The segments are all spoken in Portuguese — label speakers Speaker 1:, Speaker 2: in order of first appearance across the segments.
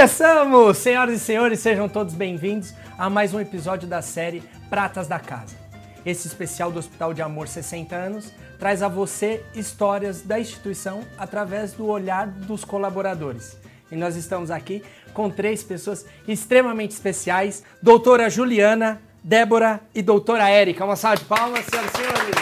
Speaker 1: Começamos! Senhoras e senhores, sejam todos bem-vindos a mais um episódio da série Pratas da Casa. Esse especial do Hospital de Amor 60 anos traz a você histórias da instituição através do olhar dos colaboradores. E nós estamos aqui com três pessoas extremamente especiais: doutora Juliana, Débora e doutora Érica. Uma salva de palmas, senhoras e senhores.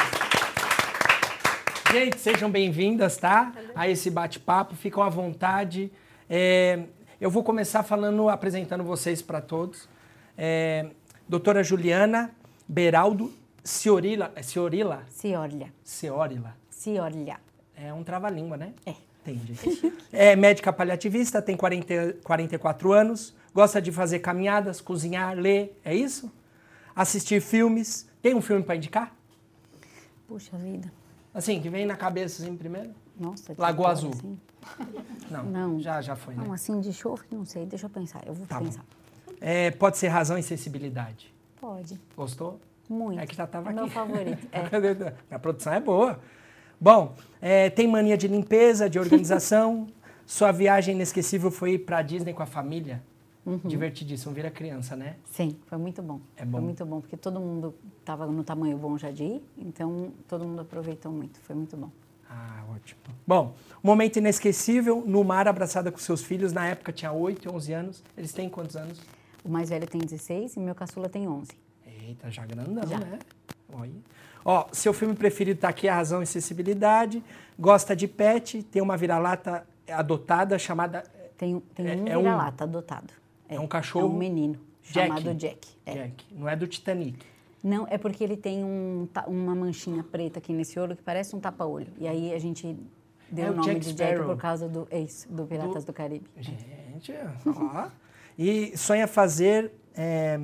Speaker 1: Gente, sejam bem-vindas, tá? A esse bate-papo, ficam à vontade. É, eu vou começar falando, apresentando vocês para todos. É, doutora Juliana Beraldo Ciorila. É Ciorila?
Speaker 2: Ciorlia.
Speaker 1: Ciorila.
Speaker 2: Ciorlia.
Speaker 1: É um trava-língua, né?
Speaker 2: É.
Speaker 1: Entendi. É médica paliativista, tem 40, 44 anos, gosta de fazer caminhadas, cozinhar, ler, é isso? Assistir filmes. Tem um filme para indicar?
Speaker 2: Puxa vida.
Speaker 1: Assim, que vem na cabeça assim primeiro?
Speaker 2: Nossa. que
Speaker 1: Lagoa
Speaker 2: agora,
Speaker 1: Azul.
Speaker 2: assim.
Speaker 1: Não,
Speaker 2: Não.
Speaker 1: Já, já foi, né?
Speaker 2: Não, assim de chofre, não sei. Deixa eu pensar. Eu vou
Speaker 1: Tá
Speaker 2: pensar.
Speaker 1: É, pode ser razão e sensibilidade.
Speaker 2: Pode.
Speaker 1: Gostou?
Speaker 2: Muito.
Speaker 1: É que já tava
Speaker 2: é
Speaker 1: aqui.
Speaker 2: meu favorito. É.
Speaker 1: A produção é boa. Bom, é, tem mania de limpeza, de organização. Sua viagem inesquecível foi pra Disney com a família? Divertidíssimo, vira criança, né?
Speaker 2: Sim, foi muito bom.
Speaker 1: É bom.
Speaker 2: Foi muito bom, porque todo mundo estava no tamanho bom já de ir, então todo mundo aproveitou muito. Foi muito bom.
Speaker 1: Ah, ótimo. Bom, momento inesquecível no mar, abraçada com seus filhos. Na época tinha 8 e 11 anos. Eles têm quantos anos?
Speaker 2: O mais velho tem 16 e meu caçula tem 11.
Speaker 1: Eita, já grandão,
Speaker 2: Já.
Speaker 1: né? Olha. Ó, seu filme preferido tá aqui, A Razão e Sensibilidade. Gosta de pet, tem uma vira-lata adotada chamada
Speaker 2: Tem, tem
Speaker 1: É-
Speaker 2: um
Speaker 1: é um-
Speaker 2: vira-lata adotado.
Speaker 1: É um cachorro?
Speaker 2: É um menino
Speaker 1: Jack.
Speaker 2: chamado Jack. É.
Speaker 1: Jack. Não é do Titanic.
Speaker 2: Não, é porque ele tem um uma manchinha preta aqui nesse olho que parece um tapa-olho. E aí a gente deu
Speaker 1: É
Speaker 2: o
Speaker 1: o
Speaker 2: nome
Speaker 1: Jack
Speaker 2: de Jack
Speaker 1: Sparrow.
Speaker 2: por causa do, é isso, do Piratas do, Caribe.
Speaker 1: Gente, ó. E sonha fazer é,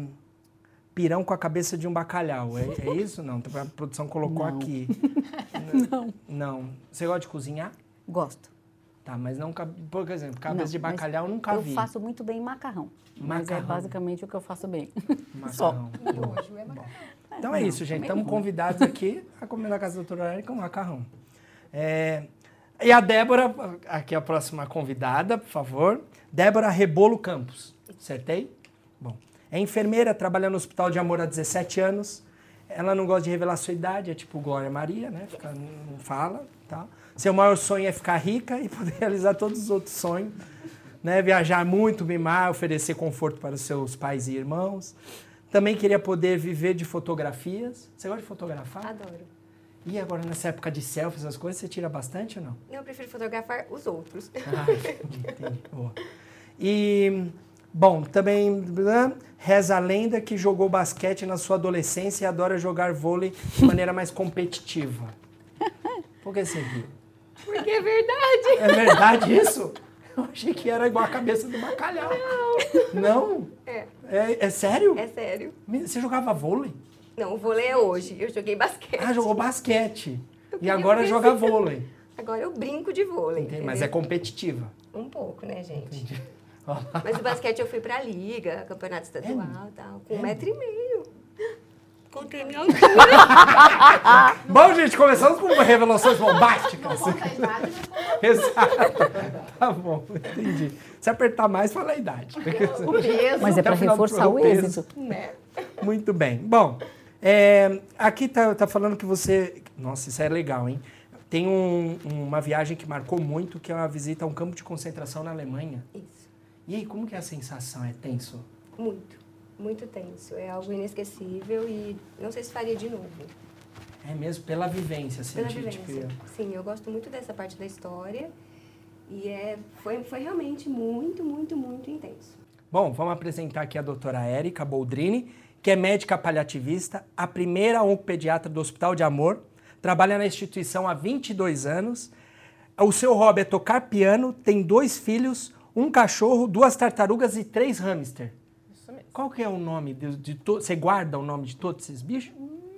Speaker 1: pirão com a cabeça de um bacalhau. É, é isso? Não, a produção colocou
Speaker 2: Não.
Speaker 1: aqui. Não. Não. Você gosta de cozinhar?
Speaker 2: Gosto.
Speaker 1: Tá, mas não, por exemplo, cabeça
Speaker 2: Não,
Speaker 1: de bacalhau eu nunca
Speaker 2: eu
Speaker 1: vi.
Speaker 2: faço muito bem macarrão. Mas é
Speaker 1: Macarrão.
Speaker 2: basicamente o que eu faço bem.
Speaker 1: Macarrão. Boa. Bom. Então é isso, gente. Estamos convidados aqui a comer na casa da doutora Érica um macarrão. É, E a Débora, aqui é a próxima convidada, por favor. Débora Rebolo Campos. Acertei? Bom. É enfermeira, trabalha no Hospital de Amor há 17 anos. Ela não gosta de revelar sua idade, é tipo Glória Maria, né? Fica, não fala, tal. Seu maior sonho é ficar rica e poder realizar todos os outros sonhos. Né? Viajar muito, mimar, oferecer conforto para os seus pais e irmãos. Também queria poder viver de fotografias. Você gosta de fotografar?
Speaker 3: Adoro.
Speaker 1: E agora, nessa época de selfies, as coisas, você tira bastante ou não?
Speaker 3: Eu prefiro fotografar os outros.
Speaker 1: Ah, entendi. Boa. E, bom, também né, reza a lenda que jogou basquete na sua adolescência e adora jogar vôlei de maneira mais competitiva. Por que você riu?
Speaker 3: Porque é verdade.
Speaker 1: É verdade isso? Eu achei que era igual a cabeça do bacalhau. Não?
Speaker 3: É,
Speaker 1: É, é sério?
Speaker 3: é sério.
Speaker 1: Você jogava vôlei?
Speaker 3: Não, o vôlei é hoje. Eu joguei basquete.
Speaker 1: Ah, jogou basquete.
Speaker 3: Eu
Speaker 1: E agora joga vôlei.
Speaker 3: Agora eu brinco de vôlei.
Speaker 1: Entendi, Mas é competitiva.
Speaker 3: Um pouco, né, gente?
Speaker 1: Ó.
Speaker 3: Mas o basquete eu fui pra liga, campeonato estadual e tal. Com um metro e meio. Contei minha altura.
Speaker 1: Bom, gente, começamos com revelações bombásticas. Exato. Tá bom, entendi. Se apertar mais, fala a idade.
Speaker 2: Mas é
Speaker 1: Até
Speaker 2: para
Speaker 1: o final do
Speaker 2: reforçar o
Speaker 1: peso.
Speaker 2: êxito.
Speaker 3: né?
Speaker 1: Muito bem. Bom, é, aqui tá, tá falando que você. Nossa, isso é legal, hein? Tem um- uma viagem que marcou muito, que é uma visita a um campo de concentração na Alemanha.
Speaker 3: Isso.
Speaker 1: E aí, como que é a sensação? É tenso?
Speaker 3: Muito. Muito tenso. É algo inesquecível e não sei se faria de novo.
Speaker 1: É mesmo pela vivência, assim,
Speaker 3: Pela
Speaker 1: de-
Speaker 3: vivência.
Speaker 1: tipo,
Speaker 3: Sim, eu gosto muito dessa parte da história. E é, foi, foi realmente muito, muito, muito intenso.
Speaker 1: Bom, vamos apresentar aqui a doutora Érica Boldrini, que é médica paliativista, a primeira oncopediatra do Hospital de Amor, trabalha na instituição há 22 anos. O seu hobby é tocar piano, tem dois filhos, um cachorro, duas tartarugas e três hamster.
Speaker 4: Isso mesmo.
Speaker 1: Qual que é o nome de, de todos? Você guarda o nome de todos esses bichos?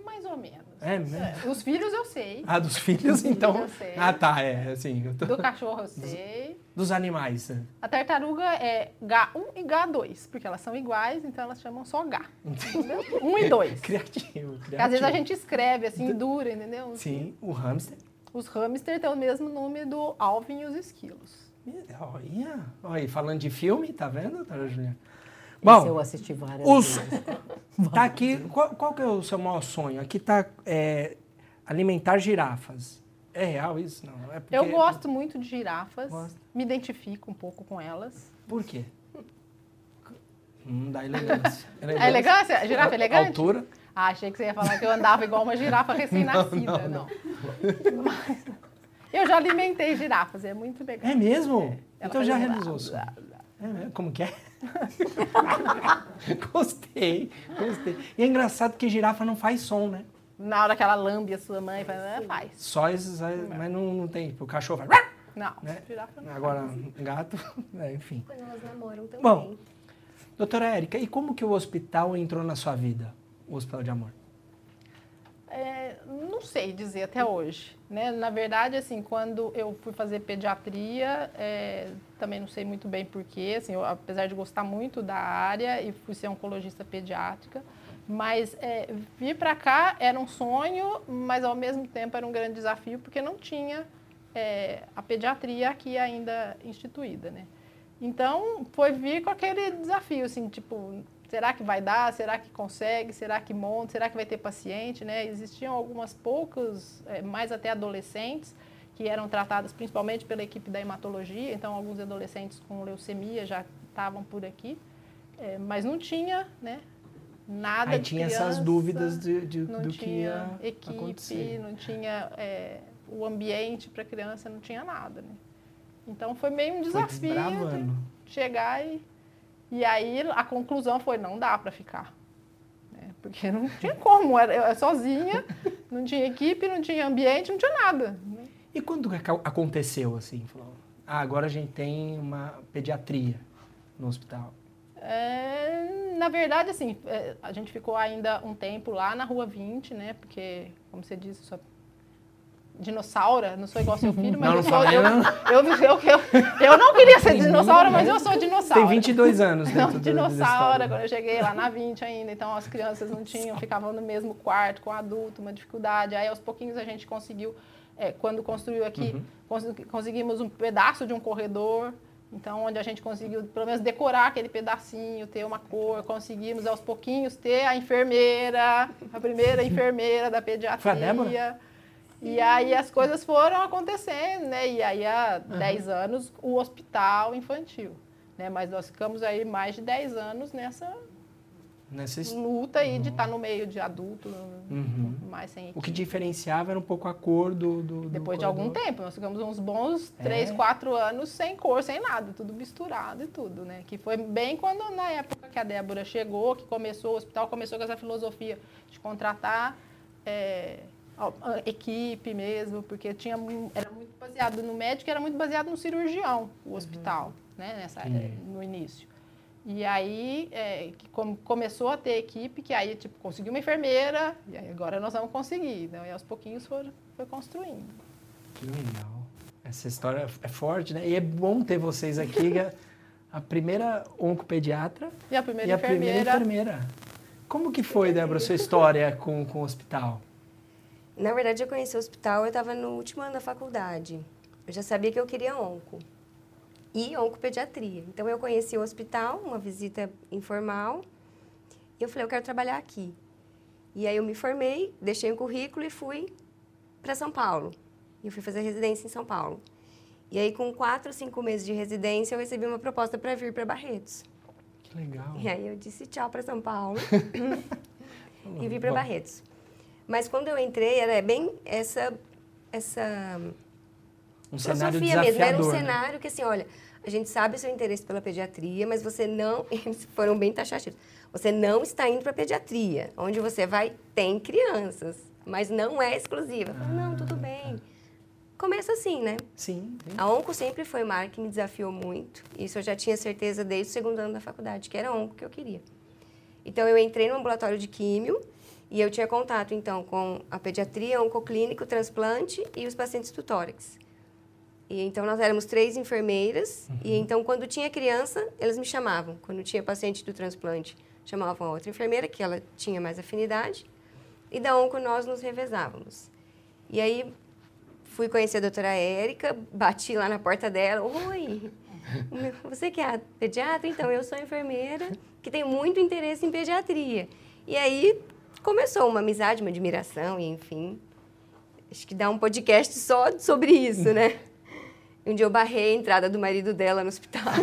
Speaker 4: Mais ou menos.
Speaker 1: É mesmo?
Speaker 4: É, Os filhos eu sei.
Speaker 1: Ah, dos filhos, então.
Speaker 4: Eu sei.
Speaker 1: Ah, tá, é, assim. tô-
Speaker 4: Do cachorro eu sei.
Speaker 1: Dos animais. né?
Speaker 4: A tartaruga é G1 e G2, porque elas são iguais, então elas chamam só G. Entendeu? Um e dois.
Speaker 1: Criativo, criativo.
Speaker 4: Porque às vezes a gente escreve assim, dura, entendeu?
Speaker 1: Sim, o hamster.
Speaker 4: Os hamster têm o mesmo nome do Alvin e os esquilos.
Speaker 1: Olha, olha, falando de filme, tá vendo, doutora Juliana?
Speaker 2: Esse eu assisti várias
Speaker 1: os,
Speaker 2: vezes.
Speaker 1: tá aqui, qual, qual que é o seu maior sonho? Aqui tá é, alimentar girafas. É real isso? Não, é porque...
Speaker 4: Eu gosto muito de girafas,
Speaker 1: Gosta.
Speaker 4: me identifico um pouco com elas.
Speaker 1: Por quê? Hum, da elegância.
Speaker 4: A elegância? A girafa é elegante?
Speaker 1: Altura.
Speaker 4: Ah, achei que você ia falar que eu andava igual uma girafa recém-nascida. Não, Mas eu já alimentei girafas, é muito legal.
Speaker 1: É mesmo?
Speaker 4: Ela
Speaker 1: então já realizou.
Speaker 4: blá, blá, blá.
Speaker 1: É? Como que é? gostei, gostei. E é engraçado que girafa não faz som, né?
Speaker 4: Na hora que ela lambe a sua mãe, faz, ah, faz.
Speaker 1: Só esses, aí, mas não, não tem. Tipo, o cachorro faz.
Speaker 4: Não,
Speaker 1: Né?
Speaker 4: girafa não.
Speaker 1: Agora, gato, é, enfim.
Speaker 3: Quando elas namoram também.
Speaker 1: Bom, doutora Érica, e como que o hospital entrou na sua vida? O Hospital de Amor?
Speaker 4: É, não sei dizer até hoje. Né? Na verdade, assim, quando eu fui fazer pediatria, é, também não sei muito bem porquê, assim, eu, apesar de gostar muito da área e fui ser oncologista pediátrica, mas é, vir para cá era um sonho, mas ao mesmo tempo era um grande desafio, porque não tinha é, a pediatria aqui ainda instituída, né? Então, foi vir com aquele desafio, assim, tipo, será que vai dar? Será que consegue? Será que monta? Será que vai ter paciente, né? Existiam algumas poucas, é, mais até adolescentes, que eram tratadas principalmente pela equipe da hematologia, então alguns adolescentes com leucemia já estavam por aqui, é, mas não tinha, né? Nada
Speaker 1: Aí
Speaker 4: de
Speaker 1: tinha essas
Speaker 4: criança,
Speaker 1: dúvidas de, de-
Speaker 4: não
Speaker 1: do que ia
Speaker 4: tinha equipe,
Speaker 1: acontecer.
Speaker 4: não tinha é, o ambiente para criança, não tinha nada, né? Então foi meio um desafio chegar e e aí a conclusão foi não dá para ficar, né? porque não tinha como, era eu sozinha, não tinha equipe, não tinha ambiente, não tinha nada. né?
Speaker 1: E quando aca- aconteceu assim? Falou, ah, agora a gente tem uma pediatria no hospital.
Speaker 4: É, na verdade, assim, é, a gente ficou ainda um tempo lá na Rua 20, né? Porque, como você disse, sou dinossauro, não sou igual ao seu filho, mas
Speaker 1: Não,
Speaker 4: eu,
Speaker 1: não
Speaker 4: sou, eu,
Speaker 1: não.
Speaker 4: eu, eu, eu, não queria ser dinossauro, mas eu sou dinossauro.
Speaker 1: Tem 22 anos
Speaker 4: Não,
Speaker 1: dentro do-
Speaker 4: dinossauro, quando eu cheguei lá na 20 ainda, então as crianças não tinham, ficavam no mesmo quarto com o adulto, uma dificuldade. Aí aos pouquinhos a gente conseguiu, é, quando construiu aqui,
Speaker 1: Uhum.
Speaker 4: cons- conseguimos um pedaço de um corredor, então onde a gente conseguiu pelo menos decorar aquele pedacinho, ter uma cor, conseguimos aos pouquinhos ter a enfermeira, a primeira enfermeira da pediatria.
Speaker 1: Foi a Débora?
Speaker 4: E aí as coisas foram acontecendo, né? E aí há 10 anos o hospital infantil, né? Mas nós ficamos aí mais de 10 anos nessa
Speaker 1: Nessa
Speaker 4: luta aí de estar no meio de adulto,
Speaker 1: Uhum.
Speaker 4: mais sem
Speaker 1: O que
Speaker 4: equipe.
Speaker 1: diferenciava era um pouco a cor do. do- do
Speaker 4: Depois de
Speaker 1: corredor.
Speaker 4: algum tempo, nós ficamos uns bons
Speaker 1: É?
Speaker 4: 3, 4 anos sem cor, sem nada, tudo misturado e tudo, né? Que foi bem quando, na época que a Débora chegou, que começou, o hospital começou com essa filosofia de contratar é, equipe mesmo, porque tinha, era muito baseado no médico era muito baseado no cirurgião, o hospital, né? Nessa,
Speaker 1: Entendi.
Speaker 4: no início. E aí, é, que como começou a ter equipe, que aí, tipo, conseguiu uma enfermeira, e aí agora nós vamos conseguir. Então, e aos pouquinhos foi, foi construindo.
Speaker 1: Que legal. Essa história é forte, né? E é bom ter vocês aqui, é a primeira oncopediatra
Speaker 4: E a primeira
Speaker 1: e a
Speaker 4: enfermeira.
Speaker 1: primeira enfermeira. Como que foi, Débora, a sua história com, com o hospital?
Speaker 3: Na verdade, eu conheci o hospital, eu estava no último ano da faculdade. Eu já sabia que eu queria onco. E oncopediatria. Então, eu conheci o hospital, uma visita informal. E eu falei, eu quero trabalhar aqui. E aí, eu me formei, deixei um currículo e fui para São Paulo. E eu fui fazer residência em São Paulo. E aí, com quatro, cinco meses de residência, eu recebi uma proposta para vir para Barretos.
Speaker 1: Que legal.
Speaker 3: E aí, eu disse tchau para São Paulo. e vim para Barretos. Mas quando eu entrei, era bem essa essa
Speaker 1: Um cenário
Speaker 3: filosofia mesmo. Era um
Speaker 1: né?
Speaker 3: cenário que assim, olha, a gente sabe o seu interesse pela pediatria, mas você não, eles foram bem taxativos. Você não está indo para pediatria, onde você vai tem crianças, mas não é exclusiva. Falei, não, tudo
Speaker 1: Ah,
Speaker 3: bem. Começa assim, né?
Speaker 1: Sim.
Speaker 3: A onco sempre foi uma área que me desafiou muito. Isso eu já tinha certeza desde o segundo ano da faculdade, que era onco que eu queria. Então, eu entrei no ambulatório de químio e eu tinha contato, então, com a pediatria, oncoclínico, transplante e os pacientes do tórax. E, então, nós éramos três enfermeiras e, então, quando tinha criança, eles me chamavam. Quando tinha paciente do transplante, chamavam a outra enfermeira, que ela tinha mais afinidade. E da onco, nós nos revezávamos. E aí, fui conhecer a doutora Érica, bati lá na porta dela. Oi, você que é pediatra? Então, eu sou enfermeira que tem muito interesse em pediatria. E aí começou uma amizade, uma admiração, e enfim. Acho que dá um podcast só sobre isso, né? Um dia eu barrei a entrada do marido dela no hospital.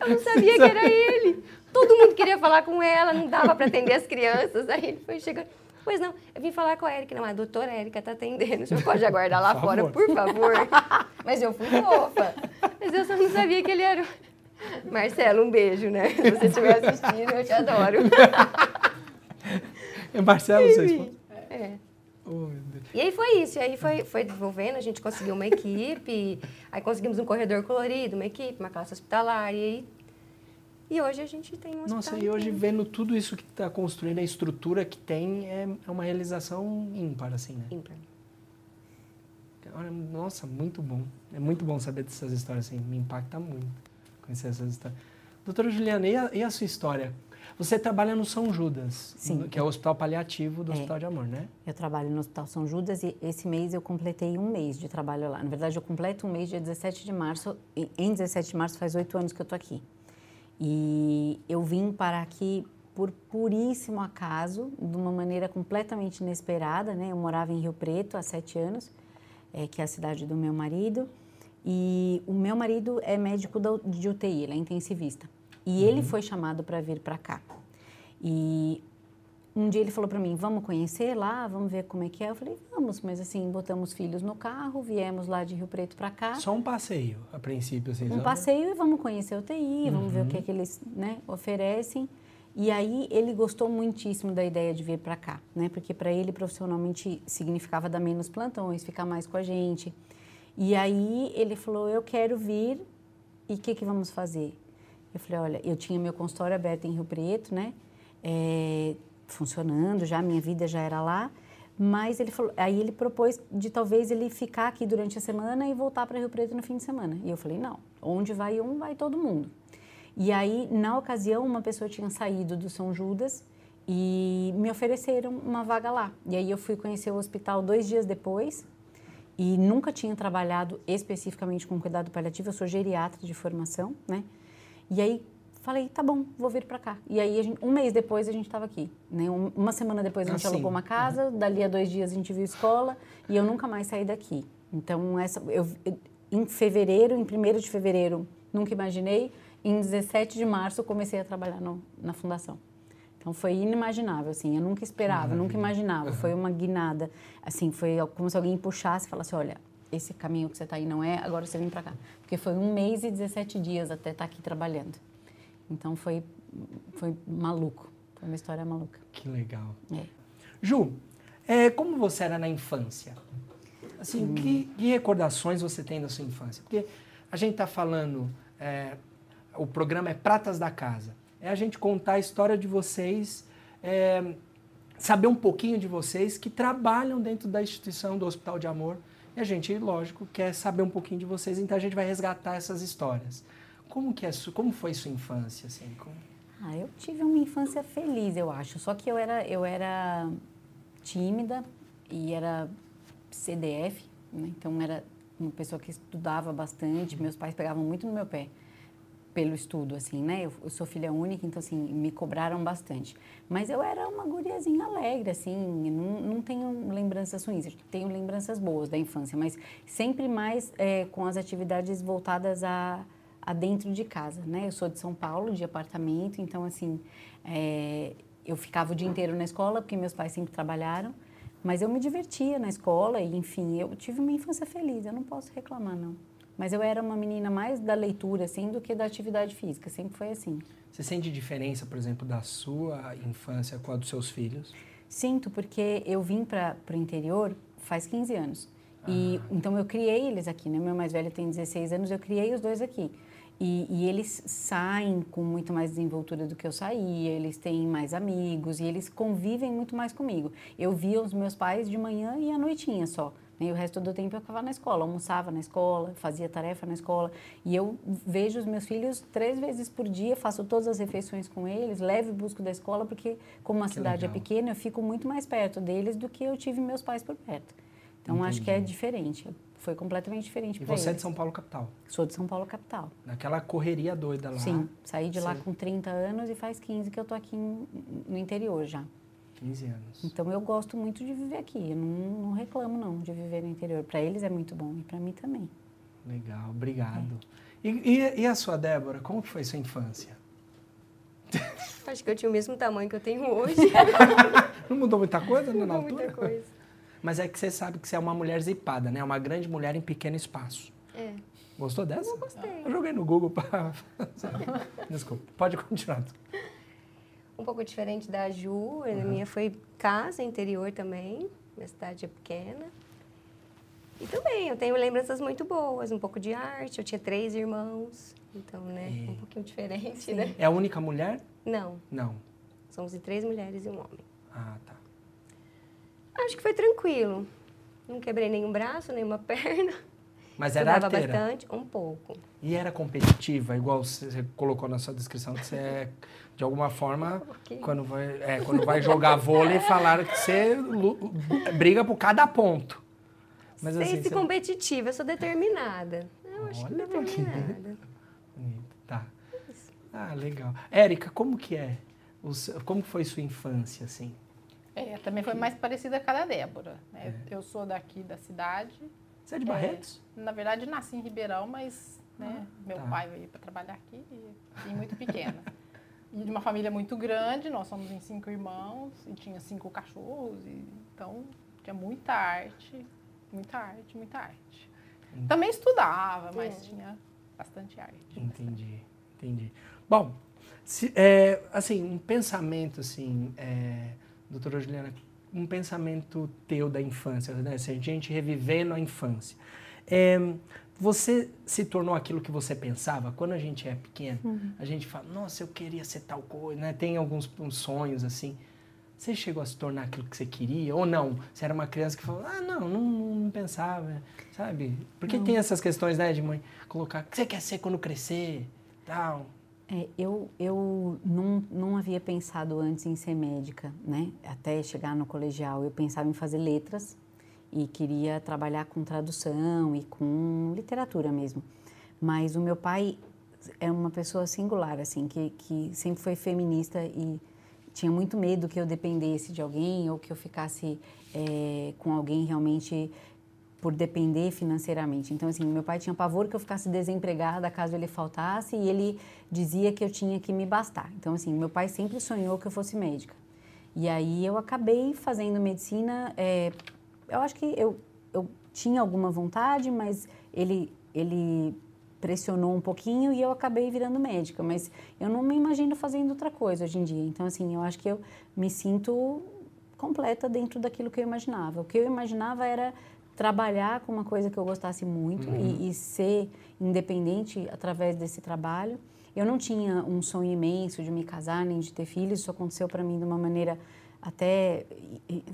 Speaker 3: eu não sabia que era ele. Todo mundo queria falar com ela, não dava para atender as crianças. Aí ele foi chegando. Pois não, eu vim falar com a Erika. Não, a doutora Erika está atendendo. O senhor pode aguardar lá por fora, por favor. Mas eu fui fofa. Mas eu só não sabia que ele era. Marcelo, um beijo, né? Se você estiver assistindo, eu te adoro.
Speaker 1: É Marcelo, vocês?
Speaker 3: É. Oh, e aí foi isso, e aí foi, foi desenvolvendo, a gente conseguiu uma equipe, aí conseguimos um corredor colorido, uma equipe, uma classe hospitalar, e aí e hoje a gente tem um.
Speaker 1: Nossa, e hoje vendo tudo isso que está construindo, a estrutura que tem, é, é uma realização ímpar, assim, né?
Speaker 3: Ímpar.
Speaker 1: Nossa, muito bom. É muito bom saber dessas histórias, assim, me impacta muito conhecer essas histórias. Doutora Juliana, e a, e a sua história? Você trabalha no São Judas,
Speaker 2: Sim.
Speaker 1: que é o hospital paliativo do é. Hospital de Amor, né?
Speaker 2: Eu trabalho no Hospital São Judas e esse mês eu completei um mês de trabalho lá. Na verdade, eu completo um mês dia 17 de março. Em 17 de março faz oito anos que eu estou aqui. E eu vim para aqui por puríssimo acaso, de uma maneira completamente inesperada, né? Eu morava em Rio Preto há sete anos, é, que é a cidade do meu marido. E o meu marido é médico de UTI, ele é intensivista. E uhum. ele foi chamado para vir para cá. E um dia ele falou para mim: Vamos conhecer lá, vamos ver como é que é. Eu falei: Vamos, mas assim, botamos filhos no carro, viemos lá de Rio Preto para cá.
Speaker 1: Só um passeio, a princípio, assim.
Speaker 2: Um passeio e vamos conhecer a UTI, uhum. vamos ver o que, é que eles né, oferecem. E aí ele gostou muitíssimo da ideia de vir para cá, né? Porque para ele profissionalmente significava dar menos plantões, ficar mais com a gente. E aí ele falou: Eu quero vir e o que, que vamos fazer? Eu falei: Olha, eu tinha meu consultório aberto em Rio Preto, né? É, funcionando já, minha vida já era lá. Mas ele falou, aí ele propôs de talvez ele ficar aqui durante a semana e voltar para Rio Preto no fim de semana. E eu falei: Não, onde vai um, vai todo mundo. E aí, na ocasião, uma pessoa tinha saído do São Judas e me ofereceram uma vaga lá. E aí eu fui conhecer o hospital dois dias depois e nunca tinha trabalhado especificamente com cuidado paliativo, eu sou geriatra de formação, né? E aí falei, tá bom, vou vir para cá. E aí, gente, um mês depois, a gente estava aqui. Né? uma semana depois, a gente assim. alugou uma casa, uhum. dali a dois dias, a gente viu escola, e eu nunca mais saí daqui. Então, essa, eu, em fevereiro, em 1 de fevereiro, nunca imaginei, em 17 de março, eu comecei a trabalhar no, na fundação. Então foi inimaginável, assim, eu nunca esperava, nunca imaginava. Uhum. Foi uma guinada, assim, foi como se alguém puxasse e falasse, olha, esse caminho que você está aí não é, agora você vem para cá. Porque foi um mês e 17 dias até estar tá aqui trabalhando. Então foi, foi maluco, foi uma história maluca.
Speaker 1: Que legal.
Speaker 2: É.
Speaker 1: Ju, é, como você era na infância? Assim, hum. que, que, recordações você tem da sua infância? Porque a gente está falando, é, o programa é Pratas da Casa é a gente contar a história de vocês, é, saber um pouquinho de vocês que trabalham dentro da instituição do Hospital de Amor. E a gente, lógico, quer saber um pouquinho de vocês, então a gente vai resgatar essas histórias. Como que é, como foi sua infância assim? Como...
Speaker 2: Ah, eu tive uma infância feliz, eu acho. Só que eu era eu era tímida e era CDF, né? então era uma pessoa que estudava bastante. Meus pais pegavam muito no meu pé pelo estudo, assim, né? Eu, eu, sou filha única, então, assim, me cobraram bastante. Mas eu era uma guriazinha alegre, assim, não, não tenho lembranças ruins, tenho lembranças boas da infância, mas sempre mais é, com as atividades voltadas a, a dentro de casa, né? Eu sou de São Paulo, de apartamento, então, assim, é, eu ficava o dia inteiro na escola, porque meus pais sempre trabalharam, mas eu me divertia na escola e, enfim, eu tive uma infância feliz, eu não posso reclamar, não. Mas eu era uma menina mais da leitura, assim, do que da atividade física. Sempre foi assim.
Speaker 1: Você sente diferença, por exemplo, da sua infância com a dos seus filhos?
Speaker 2: Sinto, porque eu vim para o interior faz 15 anos. Ah. E, então eu criei eles aqui, né? Meu mais velho tem 16 anos, eu criei os dois aqui. E, e, eles saem com muito mais desenvoltura do que eu saía, eles têm mais amigos e eles convivem muito mais comigo. Eu via os meus pais de manhã e à noitinha só. E o resto do tempo eu ficava na escola, almoçava na escola, fazia tarefa na escola. E eu vejo os meus filhos três vezes por dia, faço todas as refeições com eles, levo e busco da escola, porque como a que cidade é legal. é pequena, eu fico muito mais perto deles do que eu tive meus pais por perto. Então acho que é diferente. Foi completamente diferente
Speaker 1: E você é
Speaker 2: eles.
Speaker 1: de São Paulo capital?
Speaker 2: Sou de São Paulo capital.
Speaker 1: Naquela correria doida lá.
Speaker 2: Sim, saí de lá com 30 anos e faz 15 que eu tô aqui no interior já.
Speaker 1: 15 anos.
Speaker 2: Então eu gosto muito de viver aqui. Eu não, não reclamo não de viver no interior. Para eles é muito bom e para mim também.
Speaker 1: Legal, obrigado. E, e- e a sua Débora, como foi sua infância?
Speaker 3: Acho que eu tinha o mesmo tamanho que eu tenho hoje.
Speaker 1: Não mudou muita coisa né, na
Speaker 3: Não
Speaker 1: altura?
Speaker 3: muita coisa.
Speaker 1: Mas é que você sabe que você é uma mulher zipada, né? Uma grande mulher em pequeno espaço.
Speaker 3: É,
Speaker 1: Gostou dessa?
Speaker 3: eu gostei.
Speaker 1: Eu joguei no Google para... Desculpa, pode continuar.
Speaker 3: Um pouco diferente da Ju, a minha foi casa, interior também. Minha cidade é pequena. E também, eu tenho lembranças muito boas, um pouco de arte. Eu tinha três irmãos, então, né,
Speaker 1: É.
Speaker 3: um pouquinho diferente, né?
Speaker 1: É a única mulher?
Speaker 3: Não,
Speaker 1: Não.
Speaker 3: somos de três mulheres e um homem.
Speaker 1: Ah, tá.
Speaker 3: Acho que foi tranquilo. Não quebrei nenhum braço, nenhuma perna.
Speaker 1: Mas era
Speaker 3: Estudava
Speaker 1: arteira.
Speaker 3: bastante, um pouco.
Speaker 1: E era competitiva, igual você colocou na sua descrição, que você é, de alguma forma, quando vai, é, quando vai jogar vôlei, falaram que você briga por cada ponto. Mas
Speaker 3: Sem
Speaker 1: assim,
Speaker 3: ser
Speaker 1: você...
Speaker 3: competitiva, eu sou determinada. Eu acho que
Speaker 1: Olha,
Speaker 3: determinada.
Speaker 1: Bonito, Tá. Ah, legal. Érica, como que é? Como que foi sua infância, assim?
Speaker 4: É, também foi mais parecida com a da Débora. né? Eu sou daqui da cidade.
Speaker 1: Você é de
Speaker 4: É,
Speaker 1: Barretos?
Speaker 4: Na verdade, nasci em Ribeirão, mas né, meu
Speaker 1: tá.
Speaker 4: pai veio para trabalhar aqui e vim muito pequena. e de uma família muito grande, nós somos em cinco irmãos e tinha cinco cachorros, e, então tinha muita arte, muita arte, muita arte. Também estudava, mas
Speaker 3: É.
Speaker 4: tinha bastante arte.
Speaker 1: Entendi, entendi. Bom, se- é, assim, um pensamento, assim, é, doutora Juliana, um pensamento teu da infância, né? Se a gente revivendo a infância. É, você se tornou aquilo que você pensava? Quando a gente é pequeno, a gente fala, nossa, eu queria ser tal coisa, né? Tem alguns uns sonhos, assim. Você chegou a se tornar aquilo que você queria? Ou não? Você era uma criança que falou, ah, não, não, não pensava, sabe? Porque tem essas questões, né, de mãe colocar, o que você quer ser quando crescer? Tal.
Speaker 2: É, eu eu não, não havia pensado antes em ser médica, né? Até chegar no colegial, eu pensava em fazer letras e queria trabalhar com tradução e com literatura mesmo. Mas o meu pai é uma pessoa singular, assim, que, que sempre foi feminista e tinha muito medo que eu dependesse de alguém ou que eu ficasse é, com alguém realmente por depender financeiramente. Então, assim, meu pai tinha pavor que eu ficasse desempregada caso ele faltasse e ele dizia que eu tinha que me bastar. Então, assim, meu pai sempre sonhou que eu fosse médica. E aí eu acabei fazendo medicina. é, eu acho que eu, eu tinha alguma vontade, mas ele, ele pressionou um pouquinho e eu acabei virando médica. Mas eu não me imagino fazendo outra coisa hoje em dia. Então, assim, eu acho que eu me sinto completa dentro daquilo que eu imaginava. O que eu imaginava era trabalhar com uma coisa que eu gostasse muito e, e ser independente através desse trabalho. Eu não tinha um sonho imenso de me casar nem de ter filhos. Isso aconteceu para mim de uma maneira até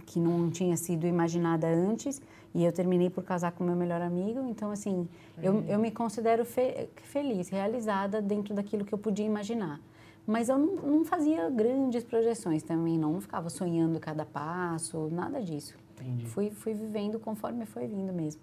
Speaker 2: que não tinha sido imaginada antes. E eu terminei por casar com meu melhor amigo. Então, assim, eu, eu me considero fe- feliz, realizada dentro daquilo que eu podia imaginar. Mas eu não, não fazia grandes projeções também, não. Não ficava sonhando cada passo, nada disso.
Speaker 1: Entendi.
Speaker 2: Fui, fui vivendo conforme foi vindo mesmo.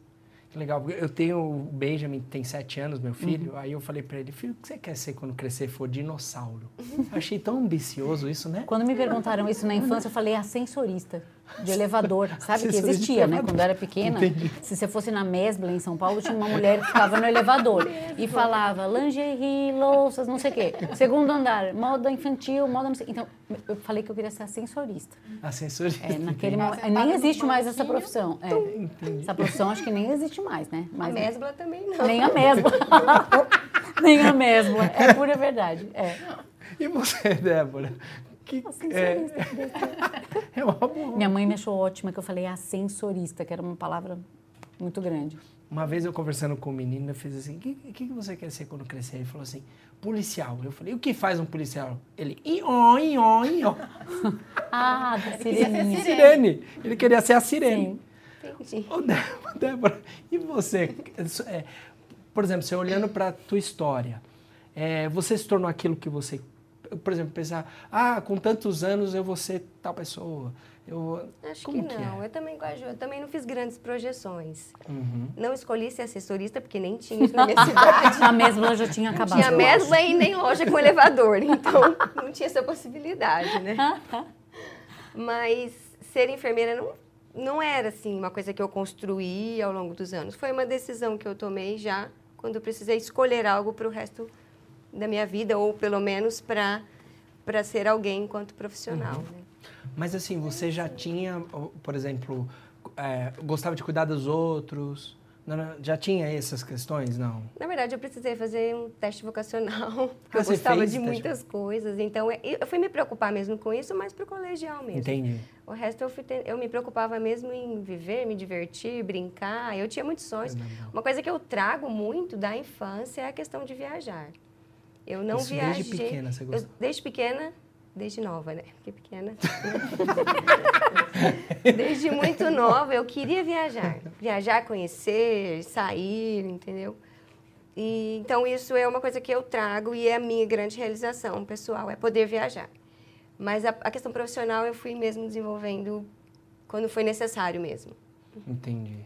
Speaker 1: Que legal. Eu tenho o Benjamin, tem sete anos, meu filho.
Speaker 2: Uhum.
Speaker 1: Aí eu falei pra ele, filho, o que você quer ser quando crescer for dinossauro? Eu achei tão ambicioso isso, né?
Speaker 2: Quando me perguntaram isso na infância, eu falei ascensorista de elevador. Sabe que existia, né? Quando eu era pequena,
Speaker 1: Entendi.
Speaker 2: se você fosse na Mesbla, em São Paulo, tinha uma mulher que ficava no elevador e falava lingerie, louças, não sei o quê. Segundo andar, moda infantil, moda não sei. Então, eu falei que eu queria ser ascensorista.
Speaker 1: Ascensorista.
Speaker 2: É, naquele
Speaker 1: entendi.
Speaker 2: momento.
Speaker 4: Sentada
Speaker 2: Nem existe mais essa profissão. É. Essa profissão acho que nem existe mais, né?
Speaker 3: A
Speaker 2: Mas,
Speaker 3: mesbla também não.
Speaker 2: nem a Mesbla. nem a Mesbla. É pura verdade. É.
Speaker 1: E você, Débora? Que, é, é uma boa.
Speaker 2: Minha mãe me achou ótima que eu falei ascensorista, que era uma palavra muito grande.
Speaker 1: Uma vez eu conversando com um menino, eu fiz assim, o que, que, você quer ser quando crescer? Ele falou assim, policial. Eu falei, o que faz um policial? Ele, ion, ion, ion.
Speaker 2: Ah, da sireninha.
Speaker 1: Sirene. Ele queria ser a sirene.
Speaker 2: Sim.
Speaker 3: Entendi.
Speaker 1: Ô, Débora, Débora, e você? É, por exemplo, você olhando para a tua história, é, você se tornou aquilo que você... Por exemplo, pensar, ah, com tantos anos eu vou ser tal pessoa. Eu,
Speaker 3: Acho
Speaker 1: como
Speaker 3: que
Speaker 1: que
Speaker 3: não.
Speaker 1: é?
Speaker 3: Eu também. Eu também não fiz grandes projeções.
Speaker 1: Uhum.
Speaker 3: Não escolhi ser assessorista porque nem tinha isso na minha cidade.
Speaker 2: A mesma já tinha
Speaker 3: Não
Speaker 2: acabado.
Speaker 3: tinha mesma e nem loja com elevador, então não tinha essa possibilidade, né? Mas ser enfermeira não, não era assim uma coisa que eu construí ao longo dos anos. Foi uma decisão que eu tomei já quando eu precisei escolher algo para o resto da minha vida ou pelo menos para para ser alguém enquanto profissional. Né?
Speaker 1: Mas assim, você já tinha, por exemplo, é, gostava de cuidar dos outros? Não, já tinha essas questões? Não.
Speaker 3: Na verdade, eu precisei fazer um teste vocacional.
Speaker 1: Ah,
Speaker 3: Eu
Speaker 1: você
Speaker 3: gostava
Speaker 1: fez
Speaker 3: de
Speaker 1: o teste?
Speaker 3: muitas coisas. Então, eu eu fui me preocupar mesmo com isso, mas para o colegial mesmo.
Speaker 1: Entendi.
Speaker 3: O resto eu, fui te- eu me preocupava mesmo em viver, me divertir, brincar. Eu tinha muitos sonhos.
Speaker 1: Legal.
Speaker 3: Uma coisa que eu trago muito da infância é a questão de viajar. Eu não
Speaker 1: Isso
Speaker 3: viajei.
Speaker 1: desde pequena você
Speaker 3: eu- desde pequena, desde nova, né? Porque pequena. desde muito nova eu queria viajar, viajar, conhecer, sair, entendeu? E, então isso é uma coisa que eu trago e é a minha grande realização pessoal, é poder viajar. Mas a, a questão profissional eu fui mesmo desenvolvendo quando foi necessário mesmo.
Speaker 1: Entendi.